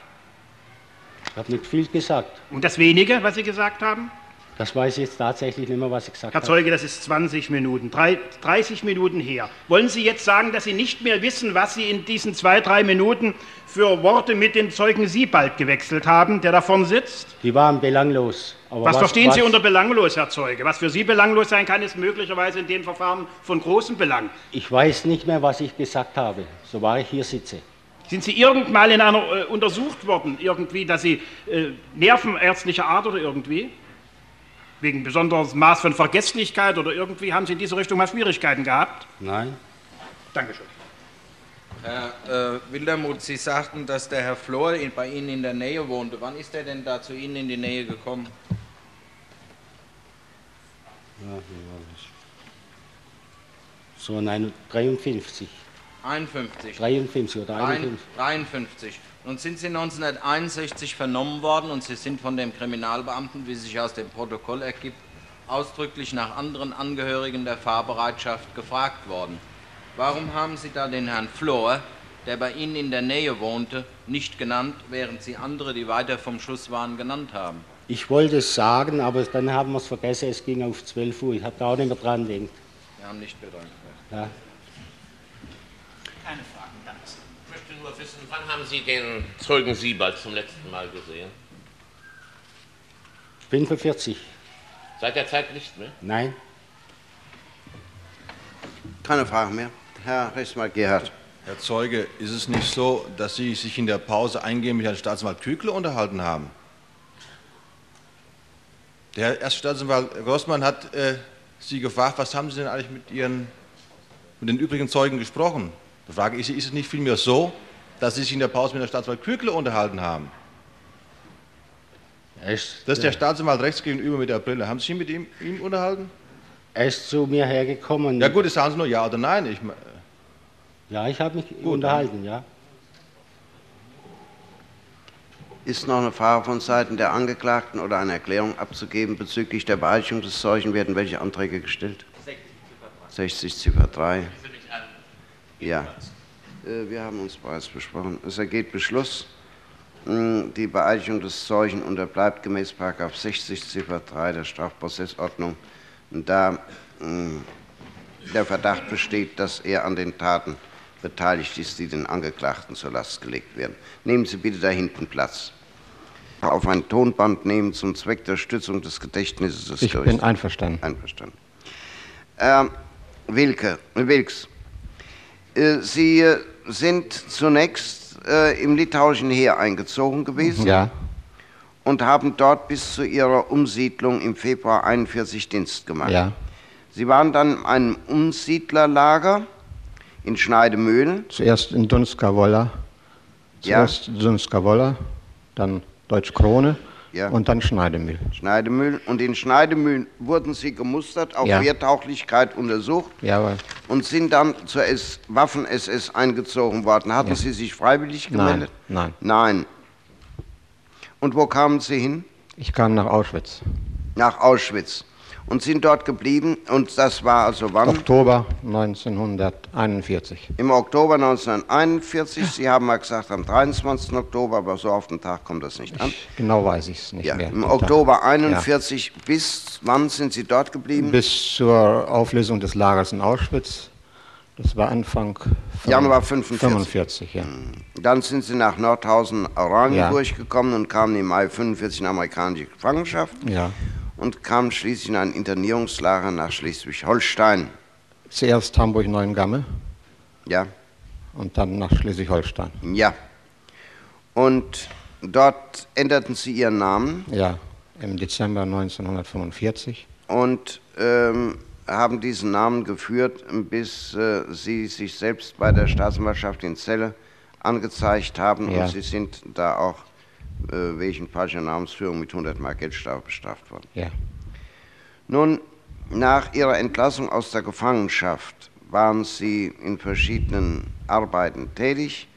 Ich habe nicht viel gesagt. Und das wenige, was Sie gesagt haben? Das weiß ich jetzt tatsächlich nicht mehr, was ich gesagt Herr habe. Zeuge, das ist 20 Minuten, drei, 30 Minuten her. Wollen Sie jetzt sagen, dass Sie nicht mehr wissen, was Sie in diesen zwei, drei Minuten für Worte mit dem Zeugen Siebald gewechselt haben, der da vorne sitzt? Die waren belanglos. Aber Was, verstehen was, Sie unter belanglos, Herr Zeuge? Was für Sie belanglos sein kann, ist möglicherweise in dem Verfahren von großem Belang. Ich weiß nicht mehr, was ich gesagt habe, so war ich hier sitze. Sind Sie irgendwann in einer äh, untersucht worden, irgendwie, dass Sie äh, nervenärztlicher Art oder irgendwie? Wegen besonderes Maß von Vergesslichkeit oder irgendwie haben Sie in diese Richtung mal Schwierigkeiten gehabt? Nein. Dankeschön. Herr äh, Wildermuth, Sie sagten, dass der Herr Flor in, bei Ihnen in der Nähe wohnte. Wann ist er denn da zu Ihnen in die Nähe gekommen? Ja, wie war das? So, nein, 53. 51. 53 oder 51. 53. Nun sind Sie 1961 vernommen worden und Sie sind von dem Kriminalbeamten, wie sich aus dem Protokoll ergibt, ausdrücklich nach anderen Angehörigen der Fahrbereitschaft gefragt worden. Warum haben Sie da den Herrn Flor, der bei Ihnen in der Nähe wohnte, nicht genannt, während Sie andere, die weiter vom Schuss waren, genannt haben? Ich wollte es sagen, aber dann haben wir es vergessen, es ging auf 12 Uhr. Ich habe da auch nicht mehr dran gedacht. Wir haben nicht bedankt. Ja. Keine Fragen, danke. Ich möchte nur wissen, wann haben Sie den Zeugen Siebald zum letzten Mal gesehen? 45. Seit der Zeit nicht mehr? Nein. Keine Frage mehr. Herr Rechtsanwalt Gerhard. Herr Zeuge, ist es nicht so, dass Sie sich in der Pause eingehend mit Herrn Staatsanwalt Kügle unterhalten haben? Der Herr erste Staatsanwalt Grossmann hat äh, Sie gefragt, was haben Sie denn eigentlich mit Ihren, mit den übrigen Zeugen gesprochen? Da frage ich Sie, ist es nicht vielmehr so, dass Sie sich in der Pause mit Herrn Staatsanwalt Kügle unterhalten haben? Echt? Das ist der Staatsanwalt rechts gegenüber mit der Brille. Haben Sie sich mit ihm, ihm unterhalten? Er ist zu mir hergekommen. Ja gut, das sagen Sie nur ja oder nein. Ich, me- Ja, ich habe mich unterhalten, ja. Ist noch eine Frage von Seiten der Angeklagten oder eine Erklärung abzugeben bezüglich der Beeichung des Zeugen? Werden welche Anträge gestellt? 60 Ziffer 3. Ja. Äh, Wir haben uns bereits besprochen. Es ergeht Beschluss. Mh, Die Beeichung des Zeugen unterbleibt gemäß 60 Ziffer 3 der Strafprozessordnung, da mh, der Verdacht besteht, dass er an den Taten beteiligt ist, die den Angeklagten zur Last gelegt werden. Nehmen Sie bitte da hinten Platz. Auf ein Tonband nehmen zum Zweck der Stützung des Gedächtnisses des Ich bin einverstanden. Einverstanden. Ähm, Wilke, Wilks, äh, Sie äh, sind zunächst äh, im litauischen Heer eingezogen gewesen Ja, und haben dort bis zu Ihrer Umsiedlung im Februar 41 Dienst gemacht. ja. Sie waren dann in einem Umsiedlerlager in Schneidemühlen. Zuerst in Dunska Wolla. Ja. Zuerst Dunska Wolla, dann Deutsch Krone Ja. und dann Schneidemühl. Schneidemühlen. Und in Schneidemühlen wurden Sie gemustert, auf Ja. Wehrtauglichkeit untersucht Jawohl. und sind dann zur Waffen-SS eingezogen worden. Hatten Ja. Sie sich freiwillig Nein, gemeldet? nein. Nein. Und wo kamen Sie hin? Ich kam nach Auschwitz. Nach Auschwitz. Und sind dort geblieben. Und das war also wann? Oktober 1941. Im Oktober 1941. Sie haben mal gesagt am 23. Oktober, aber so auf den Tag kommt das nicht an. Genau weiß ich es nicht Ja, mehr. im Oktober Tag. 41. Bis wann sind Sie dort geblieben? Ja. Bis zur Auflösung des Lagers in Auschwitz. Das war Anfang Januar 45. 45, ja. Dann sind Sie nach Nordhausen, Oranienburg Ja. gekommen und kamen im Mai 45 in amerikanische Gefangenschaft Ja. Und kamen schließlich in ein Internierungslager nach Schleswig-Holstein. Zuerst Hamburg-Neuengamme Ja, und dann nach Schleswig-Holstein. ja. Und dort änderten Sie Ihren Namen Ja, im Dezember 1945. und ähm, haben diesen Namen geführt, bis äh, Sie sich selbst bei der Staatsanwaltschaft in Celle angezeigt haben. Ja. Und Sie sind da auch wegen falscher Namensführung mit 100 Mark Geldstrafe bestraft worden. Ja. Nun, nach Ihrer Entlassung aus der Gefangenschaft waren Sie in verschiedenen Arbeiten tätig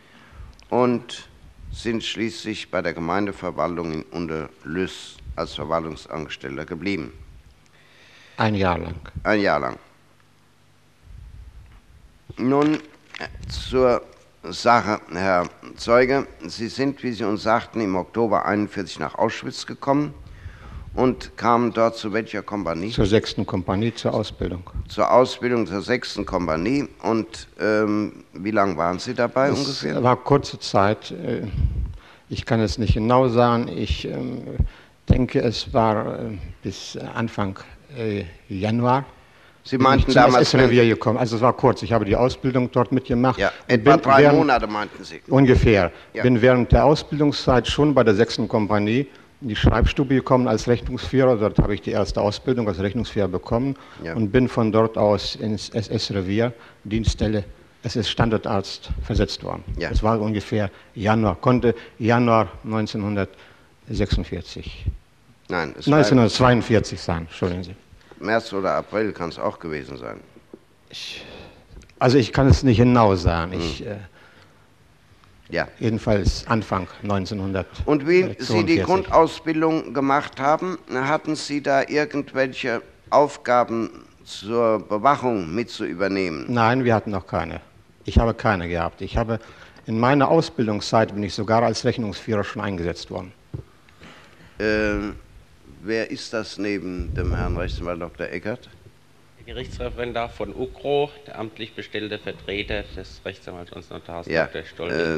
und sind schließlich bei der Gemeindeverwaltung in Unterlüss als Verwaltungsangestellter geblieben. Ein Jahr lang. Ein Jahr lang. Nun äh, zur Sache, Herr Zeuge. Sie sind, wie Sie uns sagten, im Oktober 41 nach Auschwitz gekommen und kamen dort zu welcher Kompanie? Zur sechsten Kompanie zur Ausbildung. Zur Ausbildung zur sechsten Kompanie. Und ähm, wie lange waren Sie dabei es ungefähr? war kurze Zeit. äh, Ich kann es nicht genau sagen. Ich ähm, denke, es war äh, bis Anfang äh, Januar. Sie meinten ich zum damals, SS-Revier gekommen. Also es war kurz. Ich habe die Ausbildung dort mitgemacht. Ja, etwa bin drei während- Monate meinten Sie. Ungefähr. Ja. Bin während der Ausbildungszeit schon bei der sechsten Kompanie in die Schreibstube gekommen als Rechnungsführer. Dort habe ich die erste Ausbildung als Rechnungsführer bekommen Ja. und bin von dort aus ins SS-Revier, Dienststelle SS Standortarzt versetzt worden. Ja. Das war ungefähr Januar, konnte Januar 1946. Nein, es war 1942 sein, entschuldigen Sie. März oder April kann es auch gewesen sein. Also ich kann es nicht genau sagen. Ich, Hm. äh, Ja. Jedenfalls Anfang 1900. Und wie Sie die Grundausbildung gemacht haben, hatten Sie da irgendwelche Aufgaben zur Bewachung mit zu übernehmen? Nein, wir hatten noch keine. Ich habe keine gehabt. Ich habe in meiner Ausbildungszeit bin ich sogar als Rechnungsführer schon eingesetzt worden. Äh, wer ist das neben dem Herrn Rechtsanwalt Dr. Eckert? Der Gerichtsreferendar von UKRO, der amtlich bestellte Vertreter des Rechtsanwalts und Notars Ja, Dr. äh,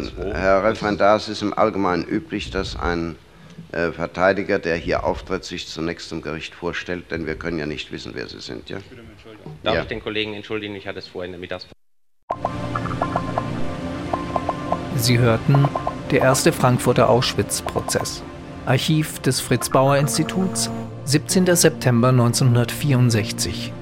Stolz. Herr Referendar, es ist im Allgemeinen üblich, dass ein äh, Verteidiger, der hier auftritt, sich zunächst im Gericht vorstellt, denn wir können ja nicht wissen, wer Sie sind. Ja? Darf Ja. ich den Kollegen entschuldigen? Ich hatte es vorhin in der Mittagspause. Sie hörten der erste Frankfurter Auschwitz-Prozess. Archiv des Fritz Bauer Instituts, 17. September 1964.